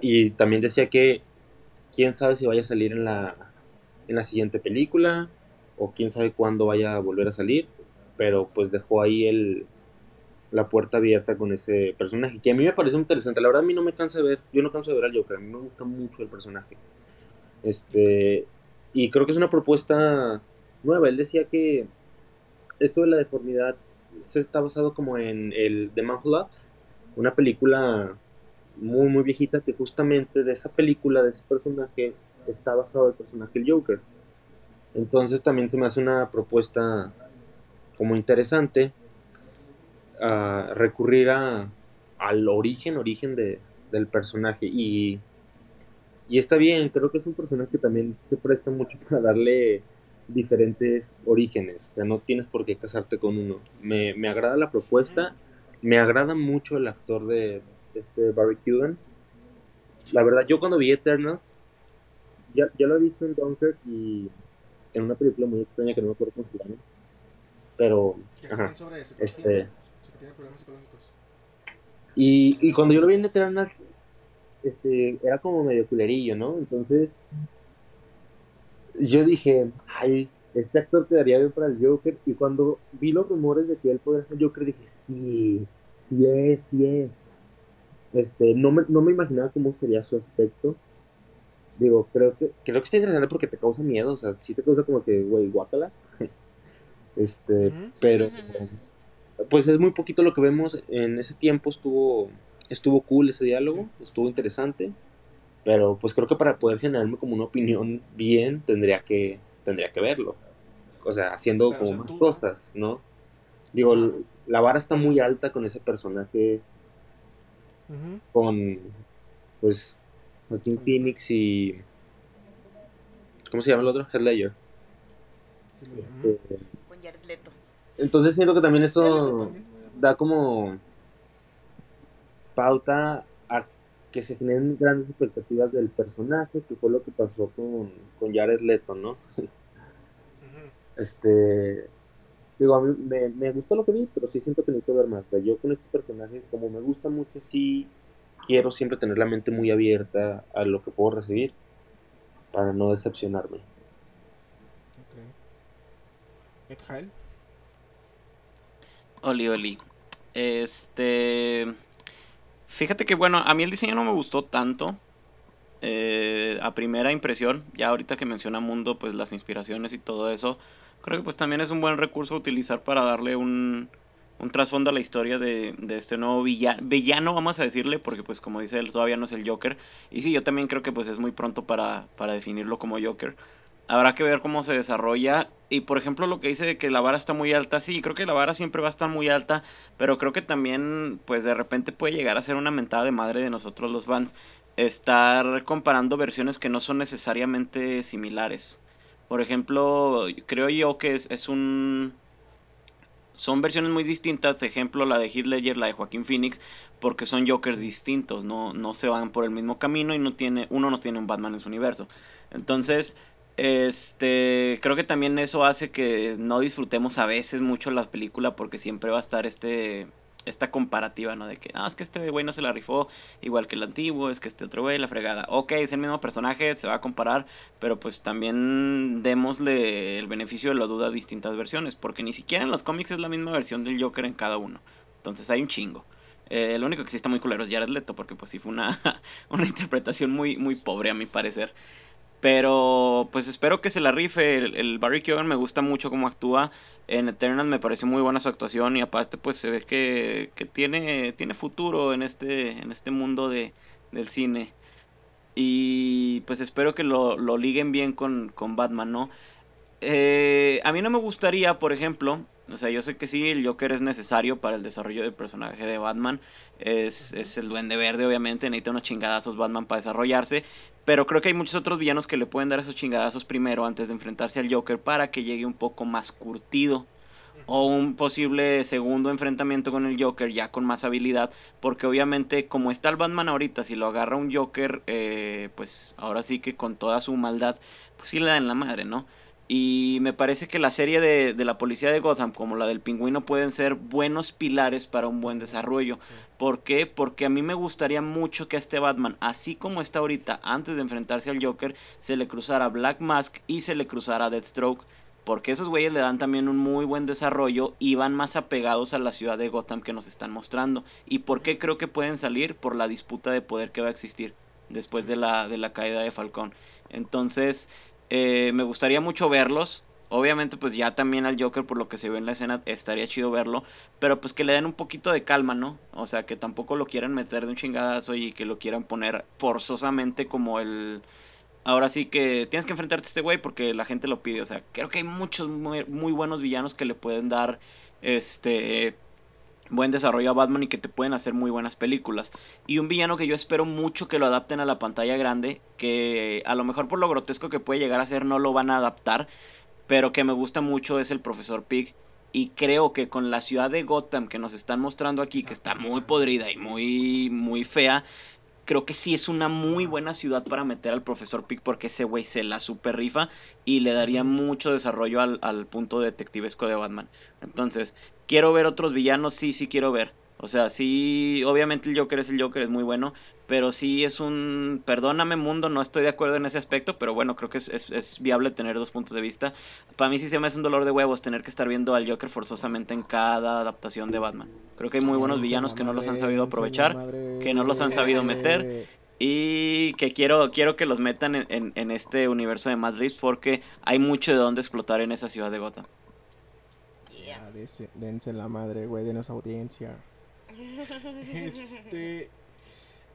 Y también decía que quién sabe si vaya a salir en la, en la siguiente película o quién sabe cuándo vaya a volver a salir, pero pues dejó ahí el, la puerta abierta con ese personaje, que a mí me parece muy interesante. La verdad a mí no me cansa de ver, yo no canso de ver al Joker, a mí me gusta mucho el personaje. Este, y creo que es una propuesta nueva. Él decía que esto de la deformidad se está basado como en el The Man Who Loves, una película muy muy viejita que justamente de esa película, de ese personaje, está basado el personaje el Joker. Entonces también se me hace una propuesta como interesante a recurrir a, al origen, origen de, del personaje. Y, y está bien, creo que es un personaje que también se presta mucho para darle diferentes orígenes. O sea, no tienes por qué casarte con uno. Me, me agrada la propuesta. Me agrada mucho el actor de, de este Barry Keoghan. La verdad, yo cuando vi Eternals, ya, ya lo he visto en Dunkirk y en una película muy extraña que no me acuerdo cómo se llama. Pero, ajá. sobre Este- que tiene problemas psicológicos. Y, y cuando yo lo vi en Eternals, este, era como medio culerillo, ¿no? Entonces, yo dije, ay, este actor quedaría bien para el Joker. Y cuando vi los rumores de que él podría ser Joker, dije, sí, sí es, sí es. Este, no me, no me imaginaba cómo sería su aspecto. Digo, creo que, creo que está interesante porque te causa miedo, o sea, sí te causa como que, güey, guácala. Este, pero. Pues es muy poquito lo que vemos. En ese tiempo estuvo estuvo cool ese diálogo, estuvo interesante, pero pues creo que para poder generarme como una opinión bien tendría que tendría que verlo. O sea, haciendo Pero, como o sea, más tú- cosas, ¿no? Digo, la vara está muy alta con ese personaje con pues Joaquin Con- Phoenix y ¿cómo se llama el otro? Heath Ledger. Este, Con Jared Leto. Entonces siento que también eso también. da como pauta a que se generen grandes expectativas del personaje, que fue lo que pasó con, con Jared Leto, ¿no? Este, digo, a mí me, me gustó lo que vi, pero sí siento que necesito ver más. Yo con este personaje, como me gusta mucho, sí quiero siempre tener la mente muy abierta a lo que puedo recibir para no decepcionarme. Ok. Oli, oli. Este. Fíjate que, bueno, a mí el diseño no me gustó tanto. eh, a primera impresión, ya ahorita que menciona Mundo, pues las inspiraciones y todo eso. Creo que pues también es un buen recurso a utilizar para darle un, un trasfondo a la historia de, de este nuevo villano, villano, vamos a decirle, porque pues como dice él, todavía no es el Joker. Y sí, yo también creo que pues es muy pronto para, para definirlo como Joker. Habrá que ver cómo se desarrolla. Y por ejemplo, lo que dice de que la vara está muy alta, sí, creo que la vara siempre va a estar muy alta. Pero creo que también, pues de repente puede llegar a ser una mentada de madre de nosotros los fans. Estar comparando versiones que no son necesariamente similares. Por ejemplo, creo yo que es, es un. Son versiones muy distintas, ejemplo la de Heath Ledger, la de Joaquín Phoenix, porque son Jokers distintos, no, no se van por el mismo camino y no tiene, uno no tiene un Batman en su universo. Entonces, este, creo que también eso hace que no disfrutemos a veces mucho la película porque siempre va a estar este, esta comparativa, ¿no? De que, ah, es que este güey no se la rifó igual que el antiguo, es que este otro güey la fregada. Ok, es el mismo personaje, se va a comparar, pero pues también démosle el beneficio de la duda a distintas versiones, porque ni siquiera en los cómics es la misma versión del Joker en cada uno. Entonces hay un chingo. Eh, lo único que sí está muy culero es Jared Leto, porque pues sí fue una, una interpretación muy, muy pobre a mi parecer. Pero pues espero que se la rife. El, Barry Keoghan me gusta mucho cómo actúa. En Eternal me parece muy buena su actuación y aparte pues se ve que, que tiene, tiene futuro en este, en este mundo de, del cine. Y pues espero que lo, lo liguen bien con, con Batman, ¿no? Eh, a mí no me gustaría, por ejemplo, o sea, yo sé que sí, el Joker es necesario para el desarrollo del personaje de Batman. Es, es el duende verde, obviamente, necesita unos chingadazos Batman para desarrollarse. Pero creo que hay muchos otros villanos que le pueden dar esos chingadazos primero antes de enfrentarse al Joker para que llegue un poco más curtido. O un posible segundo enfrentamiento con el Joker ya con más habilidad. Porque obviamente como está el Batman ahorita, si lo agarra un Joker, eh, pues ahora sí que con toda su maldad, pues sí le dan la madre, ¿no? Y me parece que la serie de, de, la policía de Gotham, como la del pingüino, pueden ser buenos pilares para un buen desarrollo. ¿Por qué? Porque a mí me gustaría mucho que a este Batman, así como está ahorita, antes de enfrentarse al Joker, se le cruzara Black Mask y se le cruzara Deathstroke. Porque esos güeyes le dan también un muy buen desarrollo y van más apegados a la ciudad de Gotham que nos están mostrando. ¿Y por qué creo que pueden salir? Por la disputa de poder que va a existir después de la, de la caída de Falcón. Entonces, eh, me gustaría mucho verlos. Obviamente, pues ya también al Joker, por lo que se ve en la escena, estaría chido verlo. Pero pues que le den un poquito de calma, ¿no? O sea, que tampoco lo quieran meter de un chingadazo y que lo quieran poner forzosamente como el... Ahora sí que tienes que enfrentarte a este güey porque la gente lo pide. O sea, creo que hay muchos muy, muy buenos villanos que le pueden dar este buen desarrollo a Batman y que te pueden hacer muy buenas películas. Y un villano que yo espero mucho que lo adapten a la pantalla grande, que a lo mejor por lo grotesco que puede llegar a ser no lo van a adaptar, pero que me gusta mucho es el Profesor Pig. Y creo que con la ciudad de Gotham que nos están mostrando aquí, que está muy podrida y muy, muy fea, creo que sí es una muy buena ciudad para meter al profesor Pig porque ese güey se la super rifa y le daría mucho desarrollo al, al, punto detectivesco de Batman. Entonces, quiero ver otros villanos, sí, sí quiero ver. O sea, sí, obviamente el Joker es el Joker, es muy bueno, pero sí es un... Perdóname mundo, no estoy de acuerdo en ese aspecto, pero bueno, creo que es, es, es viable tener dos puntos de vista. Para mí sí se me hace un dolor de huevos tener que estar viendo al Joker forzosamente en cada adaptación de Batman. Creo que hay muy buenos villanos que no los han sabido aprovechar, que no los han sabido meter. Y que quiero, quiero que los metan en, en, en este universo de Reeves porque hay mucho de dónde explotar en esa ciudad de Gotham. Yeah. Dense, dense la madre, güey, denos audiencia. Este.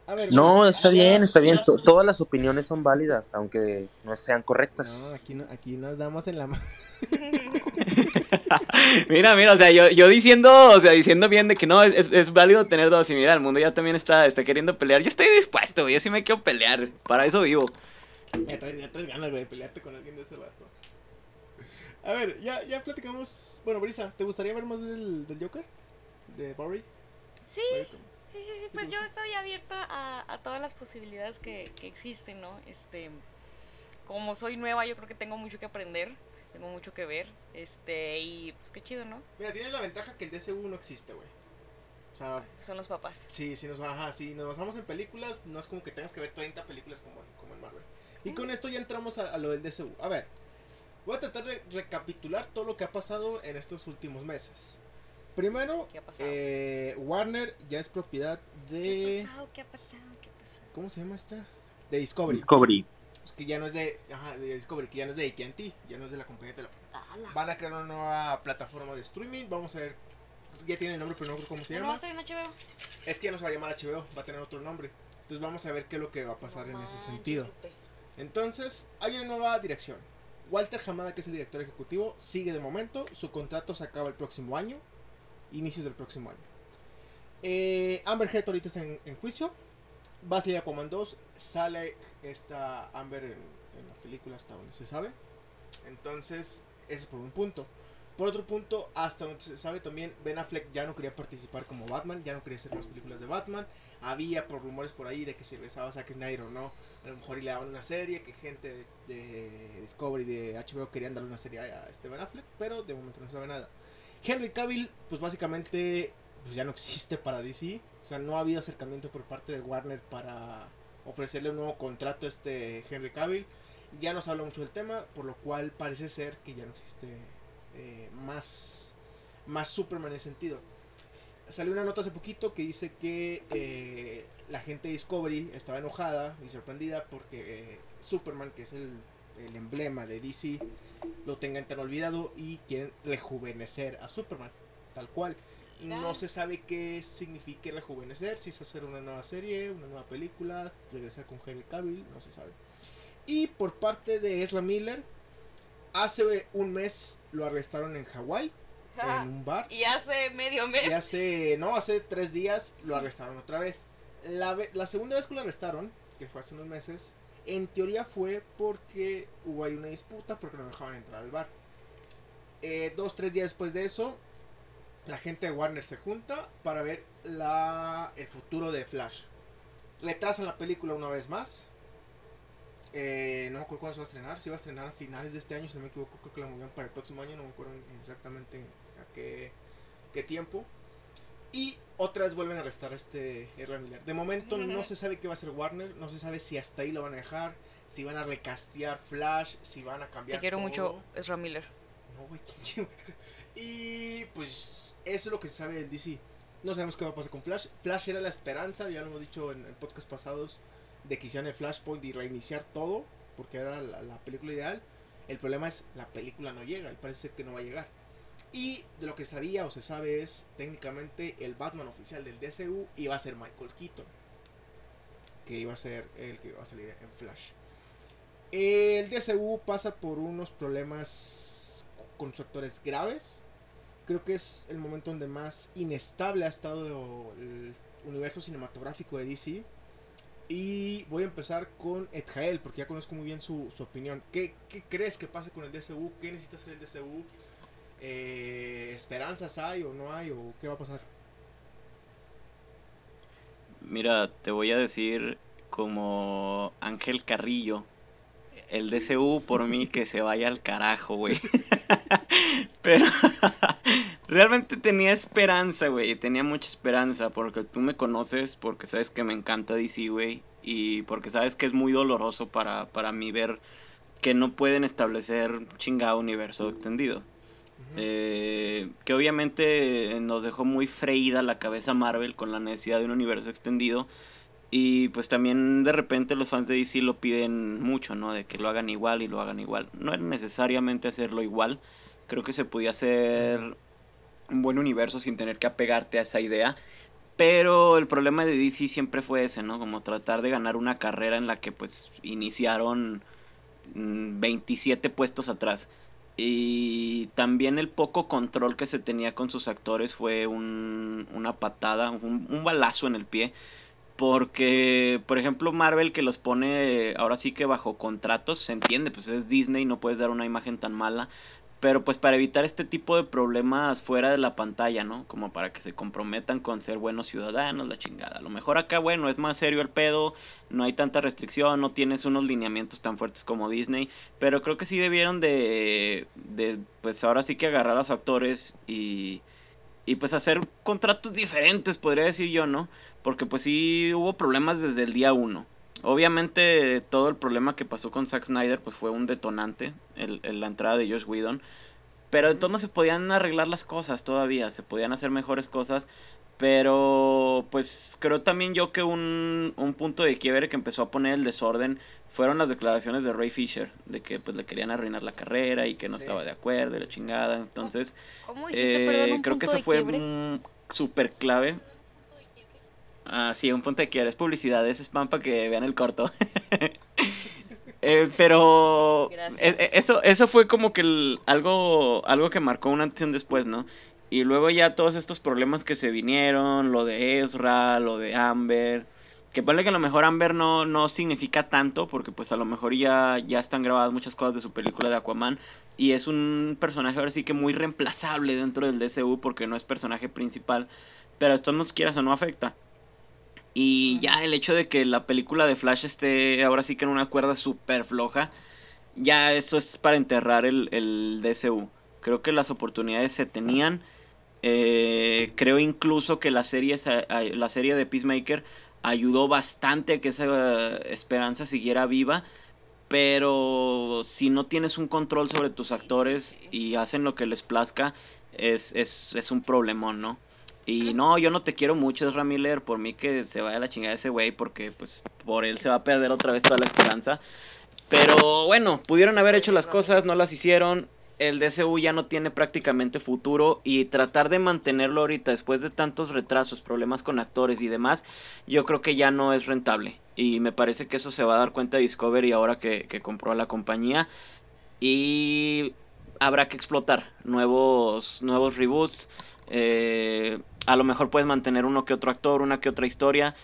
A ver, no, bueno, está bien, está bien. Todas las opiniones son válidas, aunque no sean correctas. No, aquí, no, aquí nos damos en la mano. mira, mira, o sea, yo, yo diciendo, o sea, diciendo bien de que no, es, es, válido tener dos. Y mira, el mundo ya también está, está queriendo pelear. Yo estoy dispuesto, yo sí me quiero pelear. Para eso vivo. Ya traes, ya traes ganas, güey, de pelearte con alguien de ese vato. A ver, ya, ya platicamos. Bueno, Brisa, ¿te gustaría ver más del, del Joker? ¿De Barry? Sí. Sí, sí, sí, pues yo estoy abierta a, a todas las posibilidades que, que, existen, ¿no? Este, como soy nueva, yo creo que tengo mucho que aprender, tengo mucho que ver, este, y pues qué chido, ¿no? Mira, tiene la ventaja que el DCU no existe, güey. O sea, son los papás. Sí, si nos, ajá, si nos basamos en películas, no es como que tengas que ver 30 películas como, como en Marvel. Y mm. con esto ya entramos a, a, lo del DCU. A ver, voy a tratar de recapitular todo lo que ha pasado en estos últimos meses. Primero, eh, Warner ya es propiedad de. ¿Qué ha pasado? ¿Qué ha pasado? ¿Qué ha pasado? ¿Cómo se llama esta? De Discovery. Discovery. Es que ya no es de. Ajá, de Discovery, que ya no es de ATT, ya no es de la compañía de teléfono. Van a crear una nueva plataforma de streaming. Vamos a ver. Ya tiene el nombre, pero no creo cómo se llama. No va a ser en HBO. Es que ya no se va a llamar HBO, va a tener otro nombre. Entonces vamos a ver qué es lo que va a pasar no en ese sentido. Entonces, hay una nueva dirección. Walter Hamada, que es el director ejecutivo, sigue de momento. Su contrato se acaba el próximo año inicios del próximo año. Eh, Amber Heard ahorita está en, juicio. Va a salir Aquaman 2. Sale esta Amber en, en, la película hasta donde se sabe. Entonces, eso es por un punto. Por otro punto, hasta donde se sabe también, Ben Affleck ya no quería participar como Batman, ya no quería hacer más películas de Batman. Había por rumores por ahí de que si regresaba Zack Snyder o no, a lo mejor le daban una serie, que gente de Discovery, de HBO querían darle una serie a este Ben Affleck, pero de momento no se sabe nada. Henry Cavill, pues básicamente pues ya no existe para DC. O sea, no ha habido acercamiento por parte de Warner para ofrecerle un nuevo contrato a este Henry Cavill. Ya no se habla mucho del tema, por lo cual parece ser que ya no existe eh, más, más Superman en ese sentido. Salió una nota hace poquito que dice que eh, la gente de Discovery estaba enojada y sorprendida porque eh, Superman, que es el el emblema de DC lo tengan tan olvidado y quieren rejuvenecer a Superman, tal cual. No se sabe qué significa rejuvenecer, si es hacer una nueva serie, una nueva película, regresar con Henry Cavill, no se sabe. Y por parte de Ezra Miller, hace un mes lo arrestaron en Hawái, en un bar. Y hace medio mes. Y hace, no, hace tres días lo arrestaron otra vez. La, la segunda vez que lo arrestaron, que fue hace unos meses, en teoría fue porque hubo ahí una disputa porque no dejaban entrar al bar. Eh, dos, tres días después de eso, la gente de Warner se junta para ver la, el futuro de Flash. Retrasan la película una vez más. Eh, no me acuerdo cuándo se va a estrenar. Se va a estrenar a finales de este año, si no me equivoco. Creo que la movían para el próximo año. No me acuerdo exactamente a qué, qué tiempo. Y otra vez vuelven a arrestar a este Ezra Miller. De momento no se sabe qué va a hacer Warner. No se sabe si hasta ahí lo van a dejar. Si van a recastear Flash. Si van a cambiar. Te quiero mucho, Ezra Miller. No, güey, Y pues eso es lo que se sabe del DC. No sabemos qué va a pasar con Flash. Flash era la esperanza, ya lo hemos dicho en, en podcast pasados, de que hicieran el Flashpoint y reiniciar todo, porque era la, película ideal. El problema es la película no llega y parece que no va a llegar. Y de lo que sabía o se sabe es técnicamente el Batman oficial del DCU iba a ser Michael Keaton, que iba a ser el que iba a salir en Flash. El DCU pasa por unos problemas con sus actores graves creo que es el momento donde más inestable ha estado el universo cinematográfico de DC. Y voy a empezar con Edjael, porque ya conozco muy bien su, opinión. ¿Qué, crees que pase con el DCU? ¿Qué necesita hacer el DCU? Eh, ¿Esperanzas hay o no hay? ¿O qué va a pasar? Mira, te voy a decir como Ángel Carrillo el DCU por mí que se vaya al carajo, güey. Pero realmente tenía esperanza, güey. Tenía mucha esperanza porque tú me conoces, porque sabes que me encanta DC, güey. Y porque sabes que es muy doloroso para, para mí ver que no pueden establecer chingado universo extendido. Eh, que obviamente nos dejó muy freída la cabeza Marvel con la necesidad de un universo extendido y pues también de repente los fans de DC lo piden mucho, ¿no? De que lo hagan igual y lo hagan igual. No es necesariamente hacerlo igual. Creo que se podía hacer un buen universo sin tener que apegarte a esa idea. Pero el problema de DC siempre fue ese, ¿no? Como tratar de ganar una carrera en la que pues iniciaron 27 mm, puestos atrás. Y también el poco control que se tenía con sus actores fue un, una patada, un, un balazo en el pie porque, por ejemplo, Marvel que los pone ahora sí que bajo contratos, se entiende, pues es Disney, no puedes dar una imagen tan mala. Pero pues para evitar este tipo de problemas fuera de la pantalla, ¿no? Como para que se comprometan con ser buenos ciudadanos, la chingada. A lo mejor acá, bueno, es más serio el pedo, no hay tanta restricción, no tienes unos lineamientos tan fuertes como Disney. Pero creo que sí debieron de, de pues ahora sí que agarrar a los actores y y pues hacer contratos diferentes, podría decir yo, ¿no? Porque pues sí hubo problemas desde el día uno. Obviamente todo el problema que pasó con Zack Snyder pues fue un detonante, el, la entrada de Josh Whedon. Pero de todos modos se podían arreglar las cosas todavía, se podían hacer mejores cosas. Pero pues creo también yo que un, un punto de quiebre que empezó a poner el desorden fueron las declaraciones de Ray Fisher, de que pues le querían arruinar la carrera y que no estaba de acuerdo, de la chingada. Entonces, eh, creo que eso fue súper clave. Ah, sí, un punto de quiebre, es publicidad, es spam para que vean el corto. Eh, pero e, e, eso eso fue como que algo algo que marcó una acción después, ¿no? Y luego ya todos estos problemas que se vinieron, lo de Ezra, lo de Amber, que ponle que a lo mejor Amber no, no significa tanto, porque pues a lo mejor ya, ya están grabadas muchas cosas de su película de Aquaman. Y es un personaje ahora sí que muy reemplazable dentro del DCU porque no es personaje principal. Pero esto no quieras o no afecta. Y ya el hecho de que la película de Flash esté ahora sí que en una cuerda súper floja, ya eso es para enterrar el, el DCU. Creo que las oportunidades se tenían. Eh, creo incluso que la serie, la serie de Peacemaker ayudó bastante a que esa esperanza siguiera viva. Pero si no tienes un control sobre tus actores y hacen lo que les plazca, es, es, es un problemón, ¿no? Y no, yo no te quiero mucho, es Ramiller, por mí que se vaya la chingada ese güey, porque pues por él se va a perder otra vez toda la esperanza. Pero bueno, pudieron haber hecho las cosas, no las hicieron el DCU ya no tiene prácticamente futuro y tratar de mantenerlo ahorita después de tantos retrasos, problemas con actores y demás, yo creo que ya no es rentable. Y me parece que eso se va a dar cuenta Discovery ahora que, compró a la compañía. Y habrá que explotar nuevos, nuevos reboots. Eh, a lo mejor puedes mantener uno que otro actor, una que otra historia.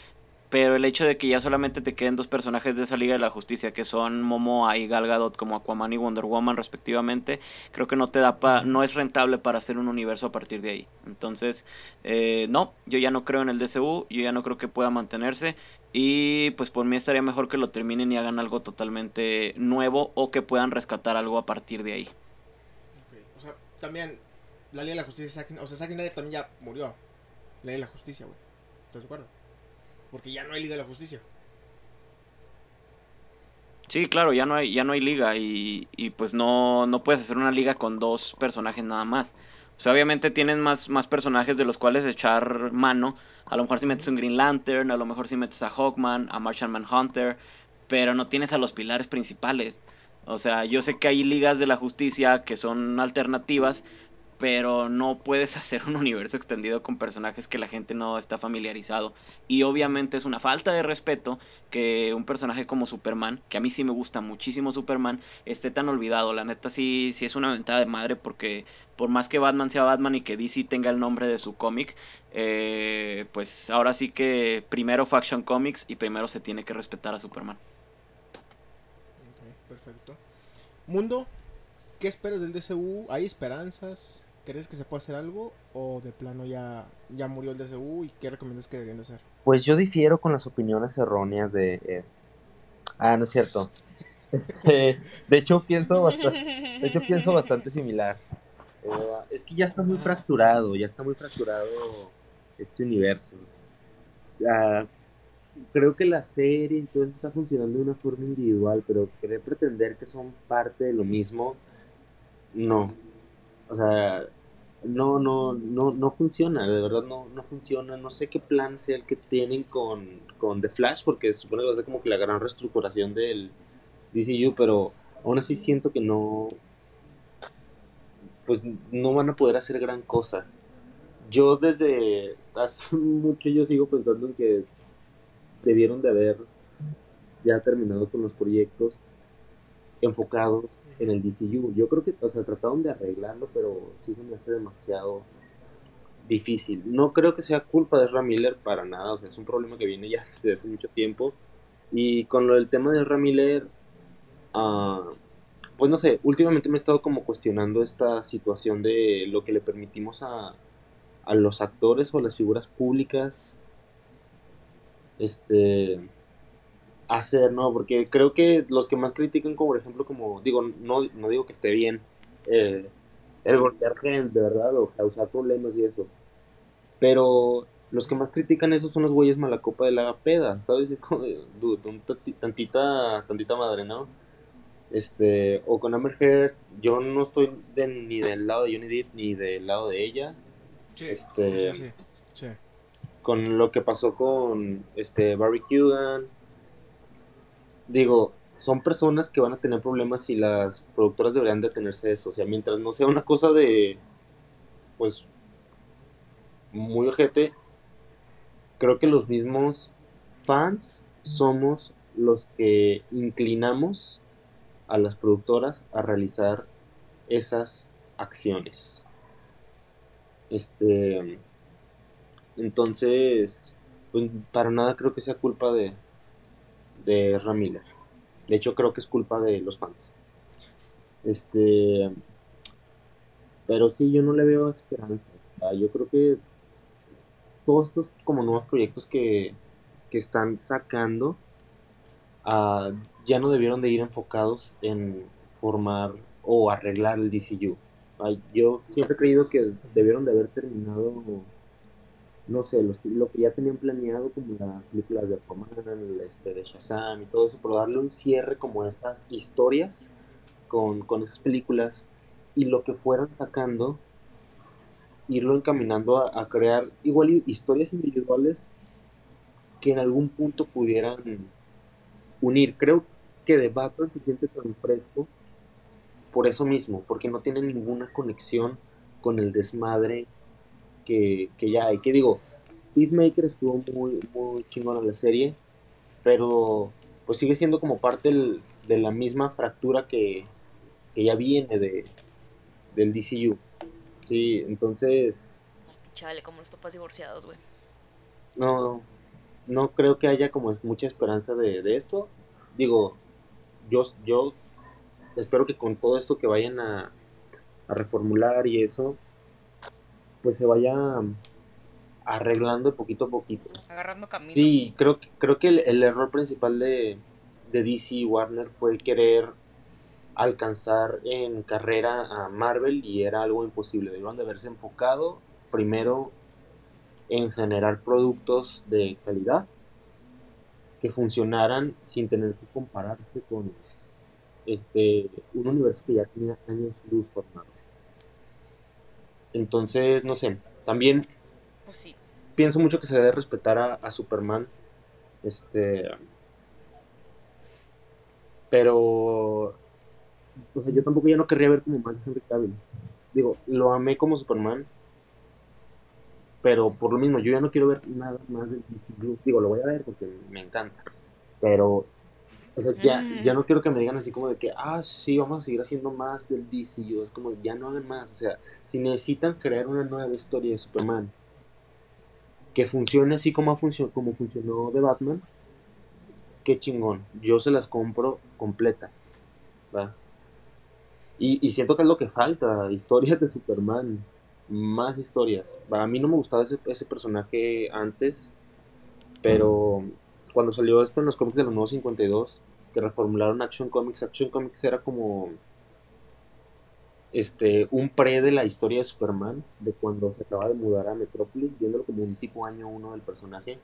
pero el hecho de que ya solamente te queden dos personajes de esa Liga de la Justicia, que son Momoa y Gal Gadot como Aquaman y Wonder Woman respectivamente, creo que no te da pa no es rentable para hacer un universo a partir de ahí. Entonces, eh, no, yo ya no creo en el DCU, yo ya no creo que pueda mantenerse y pues por mí estaría mejor que lo terminen y hagan algo totalmente nuevo o que puedan rescatar algo a partir de ahí. O sea, también la Liga de la Justicia, o sea, Zack Snyder también ya murió. La de la Justicia, güey. ¿Estás de acuerdo? Porque ya no hay Liga de la Justicia. Sí, claro, ya no hay, ya no hay liga y, y, pues no, no puedes hacer una liga con dos personajes nada más. O sea, obviamente tienen más, más personajes de los cuales echar mano. A lo mejor si metes un Green Lantern, a lo mejor si metes a Hawkman, a Martian Manhunter, pero no tienes a los pilares principales. O sea, yo sé que hay ligas de la justicia que son alternativas, pero no puedes hacer un universo extendido con personajes que la gente no está familiarizado. Y obviamente es una falta de respeto que un personaje como Superman, que a mí sí me gusta muchísimo Superman, esté tan olvidado. La neta sí, sí es una ventaja de madre porque por más que Batman sea Batman y que DC tenga el nombre de su cómic, eh, pues ahora sí que primero Faction Comics y primero se tiene que respetar a Superman. Ok, perfecto. Mundo, ¿qué esperas del DCU? ¿Hay esperanzas? ¿Crees que se puede hacer algo o de plano ya, ya murió el DCU y qué recomiendas que deberían de hacer? Pues yo difiero con las opiniones erróneas de... Eh, ah, no es cierto. Este, de hecho pienso bastante, de hecho pienso bastante similar. Eh, es que ya está muy fracturado, ya está muy fracturado este universo. creo que la serie entonces está funcionando de una forma individual, pero querer pretender que son parte de lo mismo, no. O sea, no, no, no, no funciona, de verdad no, no funciona. No sé qué plan sea el que tienen con, con The Flash, porque supone que va a ser como que la gran reestructuración del DCU, pero aún así siento que no, pues no van a poder hacer gran cosa. Yo desde hace mucho yo sigo pensando en que debieron de haber ya terminado con los proyectos enfocados en el DCU. Yo creo que, o sea, trataron de arreglarlo, pero sí se me hace demasiado difícil. No creo que sea culpa de Ezra Miller para nada, o sea, es un problema que viene ya desde hace mucho tiempo. Y con lo del tema de Ezra Miller, uh, pues no sé, últimamente me he estado como cuestionando esta situación de lo que le permitimos a, a los actores o las figuras públicas. Este hacer, ¿no? Porque creo que los que más critican, como por ejemplo, como digo, no, no digo que esté bien eh, el golpear gente, de verdad, o causar problemas y eso. Pero los que más critican eso son los güeyes malacopa de la peda, ¿sabes? Es como, dude, tantita, tantita madre, ¿no? Este, o con Amber Heard, yo no estoy ni del lado de Johnny Depp ni del lado de ella. este, sí, sí, Con lo que pasó con este Barry Kugan, digo, son personas que van a tener problemas y las productoras deberían detenerse de eso. O sea, mientras no sea una cosa de, pues, muy ojete, creo que los mismos fans somos los que inclinamos a las productoras a realizar esas acciones. Este, entonces, pues, para nada creo que sea culpa de, de Ramiller. De hecho, creo que es culpa de los fans. Este. Pero sí, yo no le veo esperanza. Yo creo que todos estos como nuevos proyectos que, que están sacando uh, ya no debieron de ir enfocados en formar o arreglar el DCU. yo siempre he creído que debieron de haber terminado no sé, lo que ya tenían planeado como las películas de Aquaman, este, de Shazam y todo eso, pero darle un cierre como a esas historias con, esas películas y lo que fueran sacando, irlo encaminando a, crear igual historias individuales que en algún punto pudieran unir. Creo que de Batman se siente tan fresco por eso mismo, porque no tiene ninguna conexión con el desmadre que, ya hay. Que digo, Peacemaker estuvo muy, muy chingón en la serie, pero pues sigue siendo como parte de la misma fractura que, ya viene de, del DCU. Sí, entonces... Chale, como los papás divorciados, güey. No, no creo que haya como mucha esperanza de, de esto. Digo, yo, yo espero que con todo esto que vayan a, a reformular y eso, pues se vaya arreglando poquito a poquito. Agarrando camino. Sí, creo, que- creo que el, el error principal de, de DC y Warner fue querer alcanzar en carrera a Marvel y era algo imposible. Debieron de haberse enfocado primero en generar productos de calidad que funcionaran sin tener que compararse con este un universo que ya tenía años luz formado. Entonces, no sé, también Pues sí. pienso mucho que se debe respetar a, a Superman. Este. Pero. O sea, yo tampoco ya no querría ver como más de Henry Cavill. Digo, lo amé como Superman. Pero por lo mismo, yo ya no quiero ver nada más del DCU. Digo, lo voy a ver porque me encanta. Pero. O sea, ya, ya no quiero que me digan así como de que, ah, sí, vamos a seguir haciendo más del DCU. Es como, ya no hagan más. O sea, si necesitan crear una nueva historia de Superman que funcione así como, ha funcio- como funcionó de Batman, qué chingón. Yo se las compro completa. ¿va? Y, y siento que es lo que falta, historias de Superman, más historias. ¿va? A mí no me gustaba ese, ese personaje antes, pero cuando salió esto en los cómics de los nuevos 52, que reformularon Action Comics, Action Comics era como este un pre de la historia de Superman, de cuando se acaba de mudar a Metrópolis, viéndolo como un tipo año uno del personaje.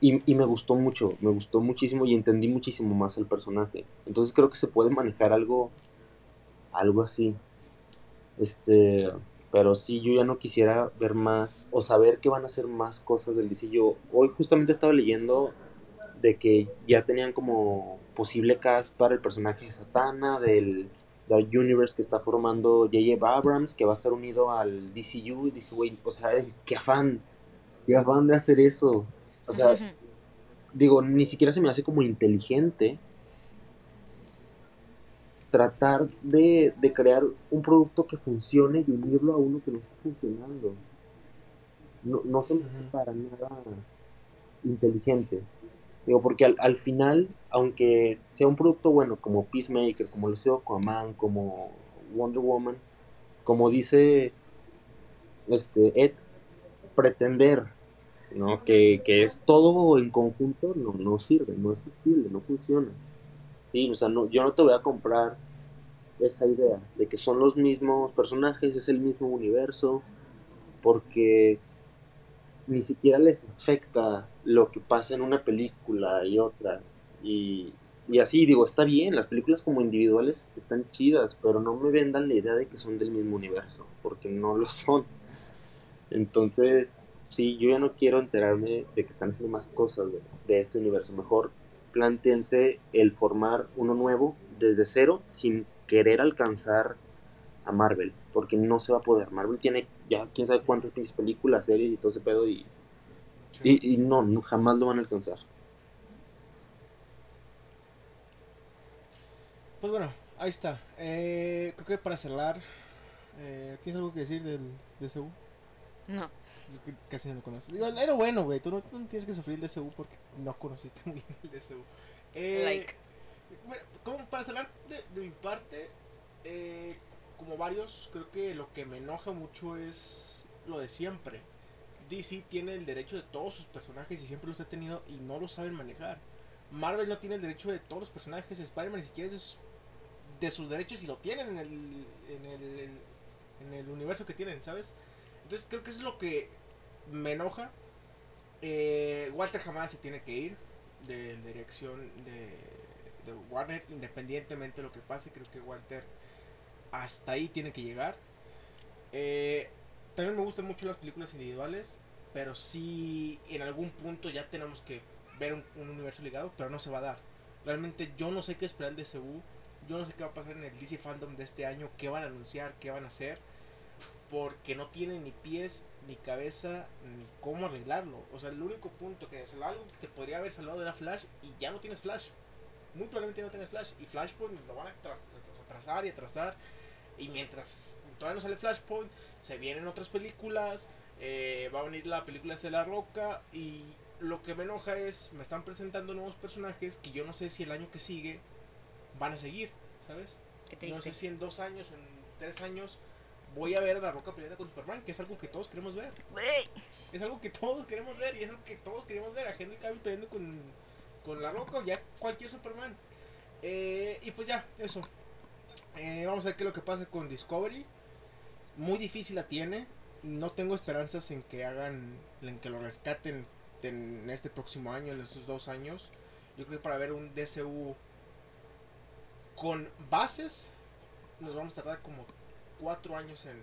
Y, y me gustó mucho, me gustó muchísimo y entendí muchísimo más el personaje. Entonces creo que se puede manejar algo, algo así. Este, pero sí, yo ya no quisiera ver más o saber que van a hacer más cosas del DC. Yo hoy justamente estaba leyendo de que ya tenían como posible cast para el personaje de Satana, del, del universe que está formando J.J. Abrams, que va a estar unido al DCU. Y dije, güey, o sea, qué afán, qué afán de hacer eso. O sea, digo, ni siquiera se me hace como inteligente tratar de, de crear un producto que funcione y unirlo a uno que no está funcionando. No, no se me hace para nada inteligente. Digo, porque al, al final, aunque sea un producto bueno como Peacemaker, como lo sea Aquaman, como Wonder Woman, como dice este Ed, pretender ¿no? que, que es todo en conjunto no, no sirve, no es factible, no funciona. Sí, o sea, no, yo no te voy a comprar esa idea de que son los mismos personajes, es el mismo universo, porque ni siquiera les afecta lo que pasa en una película y otra. Y, y así, digo, está bien, las películas como individuales están chidas, pero no me vendan la idea de que son del mismo universo, porque no lo son. Entonces, sí, yo ya no quiero enterarme de que están haciendo más cosas de, de este universo. Mejor plántense el formar uno nuevo desde cero sin querer alcanzar a Marvel, porque no se va a poder. Marvel tiene ya quién sabe cuántas pinches películas, series y todo ese pedo y, Sí. y, y no, no, jamás lo van a alcanzar. Pues bueno, ahí está. Eh, creo que para cerrar, eh, ¿tienes algo que decir del DCU? No. Es que casi no lo conoces. Digo, era bueno, güey. Tú no, no tienes que sufrir el DCU porque no conociste muy bien el DCU. Eh, Like. Bueno, como para cerrar de, de mi parte, eh, como varios, creo que lo que me enoja mucho es lo de siempre. DC tiene el derecho de todos sus personajes y siempre los ha tenido y no lo saben manejar. Marvel no tiene el derecho de todos los personajes. Spider-Man ni siquiera es de sus, de sus derechos y lo tienen en el, en el, en el universo que tienen, ¿sabes? Entonces creo que eso es lo que me enoja. Eh, Walter jamás se tiene que ir de la dirección de, de Warner, independientemente de lo que pase. Creo que Walter hasta ahí tiene que llegar. Eh, también me gustan mucho las películas individuales, pero sí en algún punto ya tenemos que ver un, un universo ligado, pero no se va a dar. Realmente yo no sé qué esperar del DCU. Yo no sé qué va a pasar en el DC Fandom de este año, qué van a anunciar, qué van a hacer porque no tiene ni pies, ni cabeza, ni cómo arreglarlo. O sea, el único punto que es algo que te podría haber salvado era Flash y ya no tienes Flash. Muy probablemente no tienes Flash. Y Flashpoint lo van a tras- atrasar y atrasar. Y mientras todavía no sale Flashpoint, se vienen otras películas. eh, va a venir la película de La Roca. Y lo que me enoja es, me están presentando nuevos personajes que yo no sé si el año que sigue van a seguir, ¿sabes? No sé si en dos años, en tres años, voy a ver a La Roca peleando con Superman, que es algo que todos queremos ver. Es algo que todos queremos ver y es algo que todos queremos ver a Henry Cavill peleando con, con La Roca o ya cualquier Superman. Eh, y pues ya, eso. Eh, vamos a ver qué es lo que pasa con Discovery. Muy difícil la tiene. No tengo esperanzas en que hagan, en que lo rescaten en este próximo año, en estos dos años. Yo creo que para ver un DCU con bases, nos vamos a tardar como cuatro años en,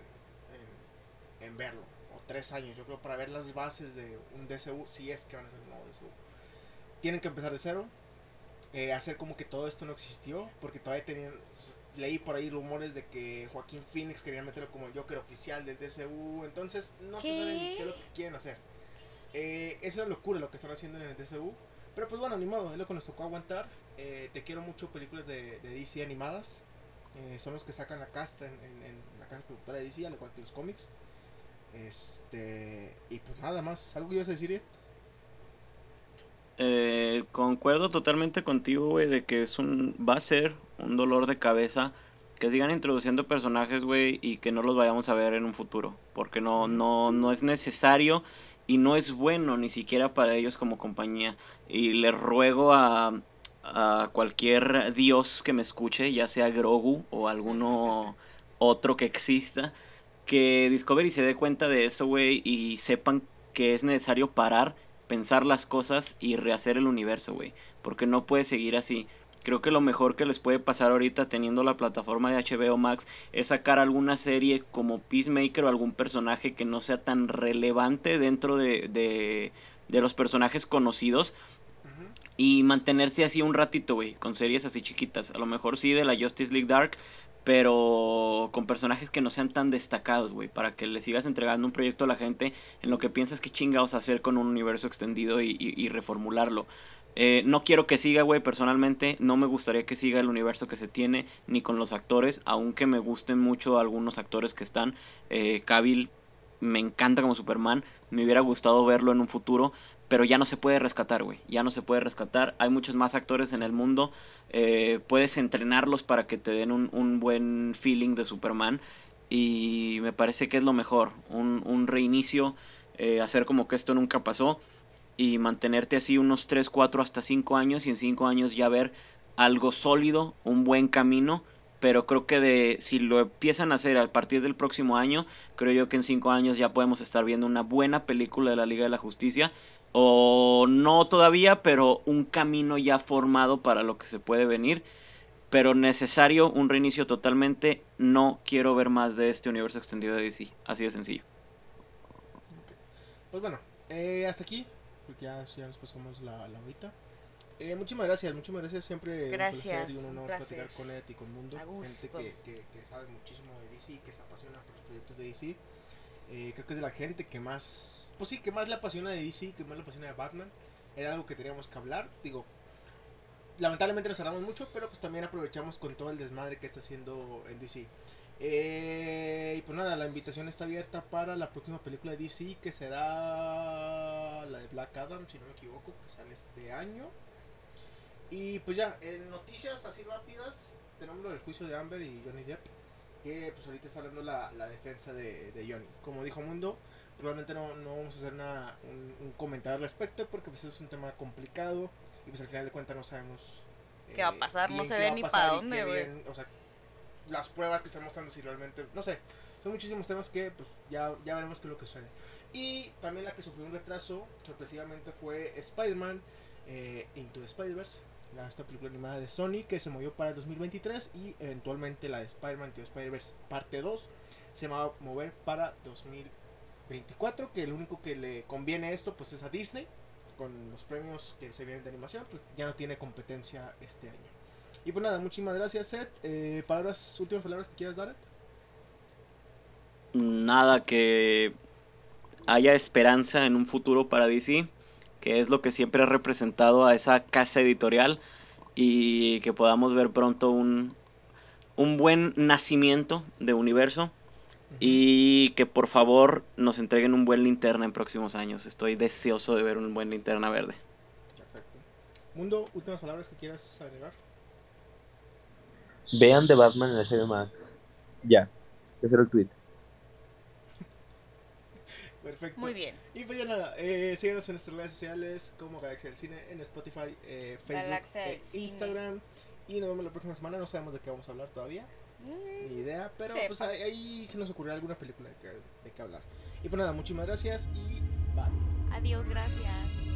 en, verlo. O tres años, yo creo, para ver las bases de un DCU, si es que van a ser nuevo DCU. Tienen que empezar de cero. Eh, hacer como que todo esto no existió. Porque todavía tenían. Leí por ahí rumores de que Joaquín Phoenix quería meterlo como el Joker oficial del DCU. Entonces, no se sabe qué es lo que quieren hacer. Eh, es una locura lo que están haciendo en el DCU. Pero pues bueno, ni modo, es lo que nos tocó aguantar. Eh, te quiero mucho películas de, de DC animadas. Eh, son los que sacan la casta en, la casa productora de DC, al igual que los cómics. Este. Y pues nada más. ¿Algo que ibas a decir, eh, concuerdo totalmente contigo, güey, de que es un. Va a ser un dolor de cabeza que sigan introduciendo personajes, güey, y que no los vayamos a ver en un futuro. Porque no, no, no es necesario y no es bueno ni siquiera para ellos como compañía. Y les ruego a, a cualquier dios que me escuche, ya sea Grogu o alguno otro que exista, que Discovery se dé cuenta de eso, güey, y sepan que es necesario parar, pensar las cosas y rehacer el universo, güey, porque no puede seguir así. Creo que lo mejor que les puede pasar ahorita teniendo la plataforma de HBO Max es sacar alguna serie como Peacemaker o algún personaje que no sea tan relevante dentro de, de, de los personajes conocidos y mantenerse así un ratito, güey, con series así chiquitas. A lo mejor sí de la Justice League Dark, pero con personajes que no sean tan destacados, güey, para que le sigas entregando un proyecto a la gente en lo que piensas que chingados hacer con un universo extendido y, reformularlo. Eh, no quiero que siga, güey, personalmente. No me gustaría que siga el universo que se tiene, ni con los actores, aunque me gusten mucho algunos actores que están. Eh, me encanta como Superman. Me hubiera gustado verlo en un futuro, pero ya no se puede rescatar, güey. Ya no se puede rescatar. Hay muchos más actores en el mundo. Eh, puedes entrenarlos para que te den un, buen feeling de Superman. Y me parece que es lo mejor. Un, reinicio. Eh, hacer como que esto nunca pasó. Y mantenerte así unos 3, 4, hasta 5 años. Y en 5 años ya ver algo sólido. Un buen camino pero creo que de si lo empiezan a hacer a partir del próximo año, creo yo que en cinco años ya podemos estar viendo una buena película de la Liga de la Justicia o no todavía, pero un camino ya formado para lo que se puede venir. Pero necesario un reinicio totalmente. No quiero ver más de este universo extendido de DC. Así de sencillo. Pues bueno, eh, hasta aquí. Porque ya, ya nos pasamos la, la horita. Eh, muchísimas gracias, muchísimas gracias. Siempre gracias, un placer y un honor platicar con Ed y con Mundo. Gente que, que, que, sabe muchísimo de DC, que se apasiona por los proyectos de DC. Eh, creo que es de la gente que más, pues sí, que más le apasiona de DC, que más le apasiona de Batman. Era algo que teníamos que hablar. Digo, lamentablemente nos tardamos mucho, pero pues también aprovechamos con todo el desmadre que está haciendo el DC. Eh, y pues nada, la invitación está abierta para la próxima película de DC, que será la de Black Adam, si no me equivoco, que sale este año. Y pues ya, en noticias así rápidas, tenemos lo del juicio de Amber y Johnny Depp que pues ahorita está hablando la, la defensa de, de, Johnny. Como dijo Mundo, probablemente no, no vamos a hacer una, un, comentario al respecto porque pues es un tema complicado y pues al final de cuentas no sabemos qué va a pasar, no se ve ni para dónde, güey. O sea, las pruebas que están mostrando si realmente, no sé, son muchísimos temas que pues ya, ya veremos qué es lo que sucede. Y también la que sufrió un retraso, sorpresivamente, fue Spider-Man eh, Into the Spider-Verse esta película animada de Sony que se movió para el 2023 y eventualmente la de Spider-Man The Spider-Verse parte 2 se va a mover para 2024 que el único que le conviene esto pues es a Disney con los premios que se vienen de animación pues ya no tiene competencia este año. Y pues nada muchísimas gracias Seth. Eh, palabras últimas palabras que quieras dar nada que haya esperanza en un futuro para DC que es lo que siempre ha representado a esa casa editorial y que podamos ver pronto un, un buen nacimiento de universo. Y que por favor nos entreguen un buen linterna en próximos años. Estoy deseoso de ver un buen linterna verde. Perfecto. Mundo, últimas palabras que quieras agregar. Vean The Batman en HBO Max. Ya. Ese era el tweet. Perfecto. Muy bien. Y pues ya nada, eh, síganos en nuestras redes sociales como Galaxia del Cine, en Spotify, eh, Facebook, e Cine. Instagram. Y nos vemos la próxima semana. No sabemos de qué vamos a hablar todavía, Mm, ni idea, pero Sepa. pues ahí, ahí se nos ocurrirá alguna película de qué hablar. Y pues nada, muchísimas gracias y bye. Adiós, gracias.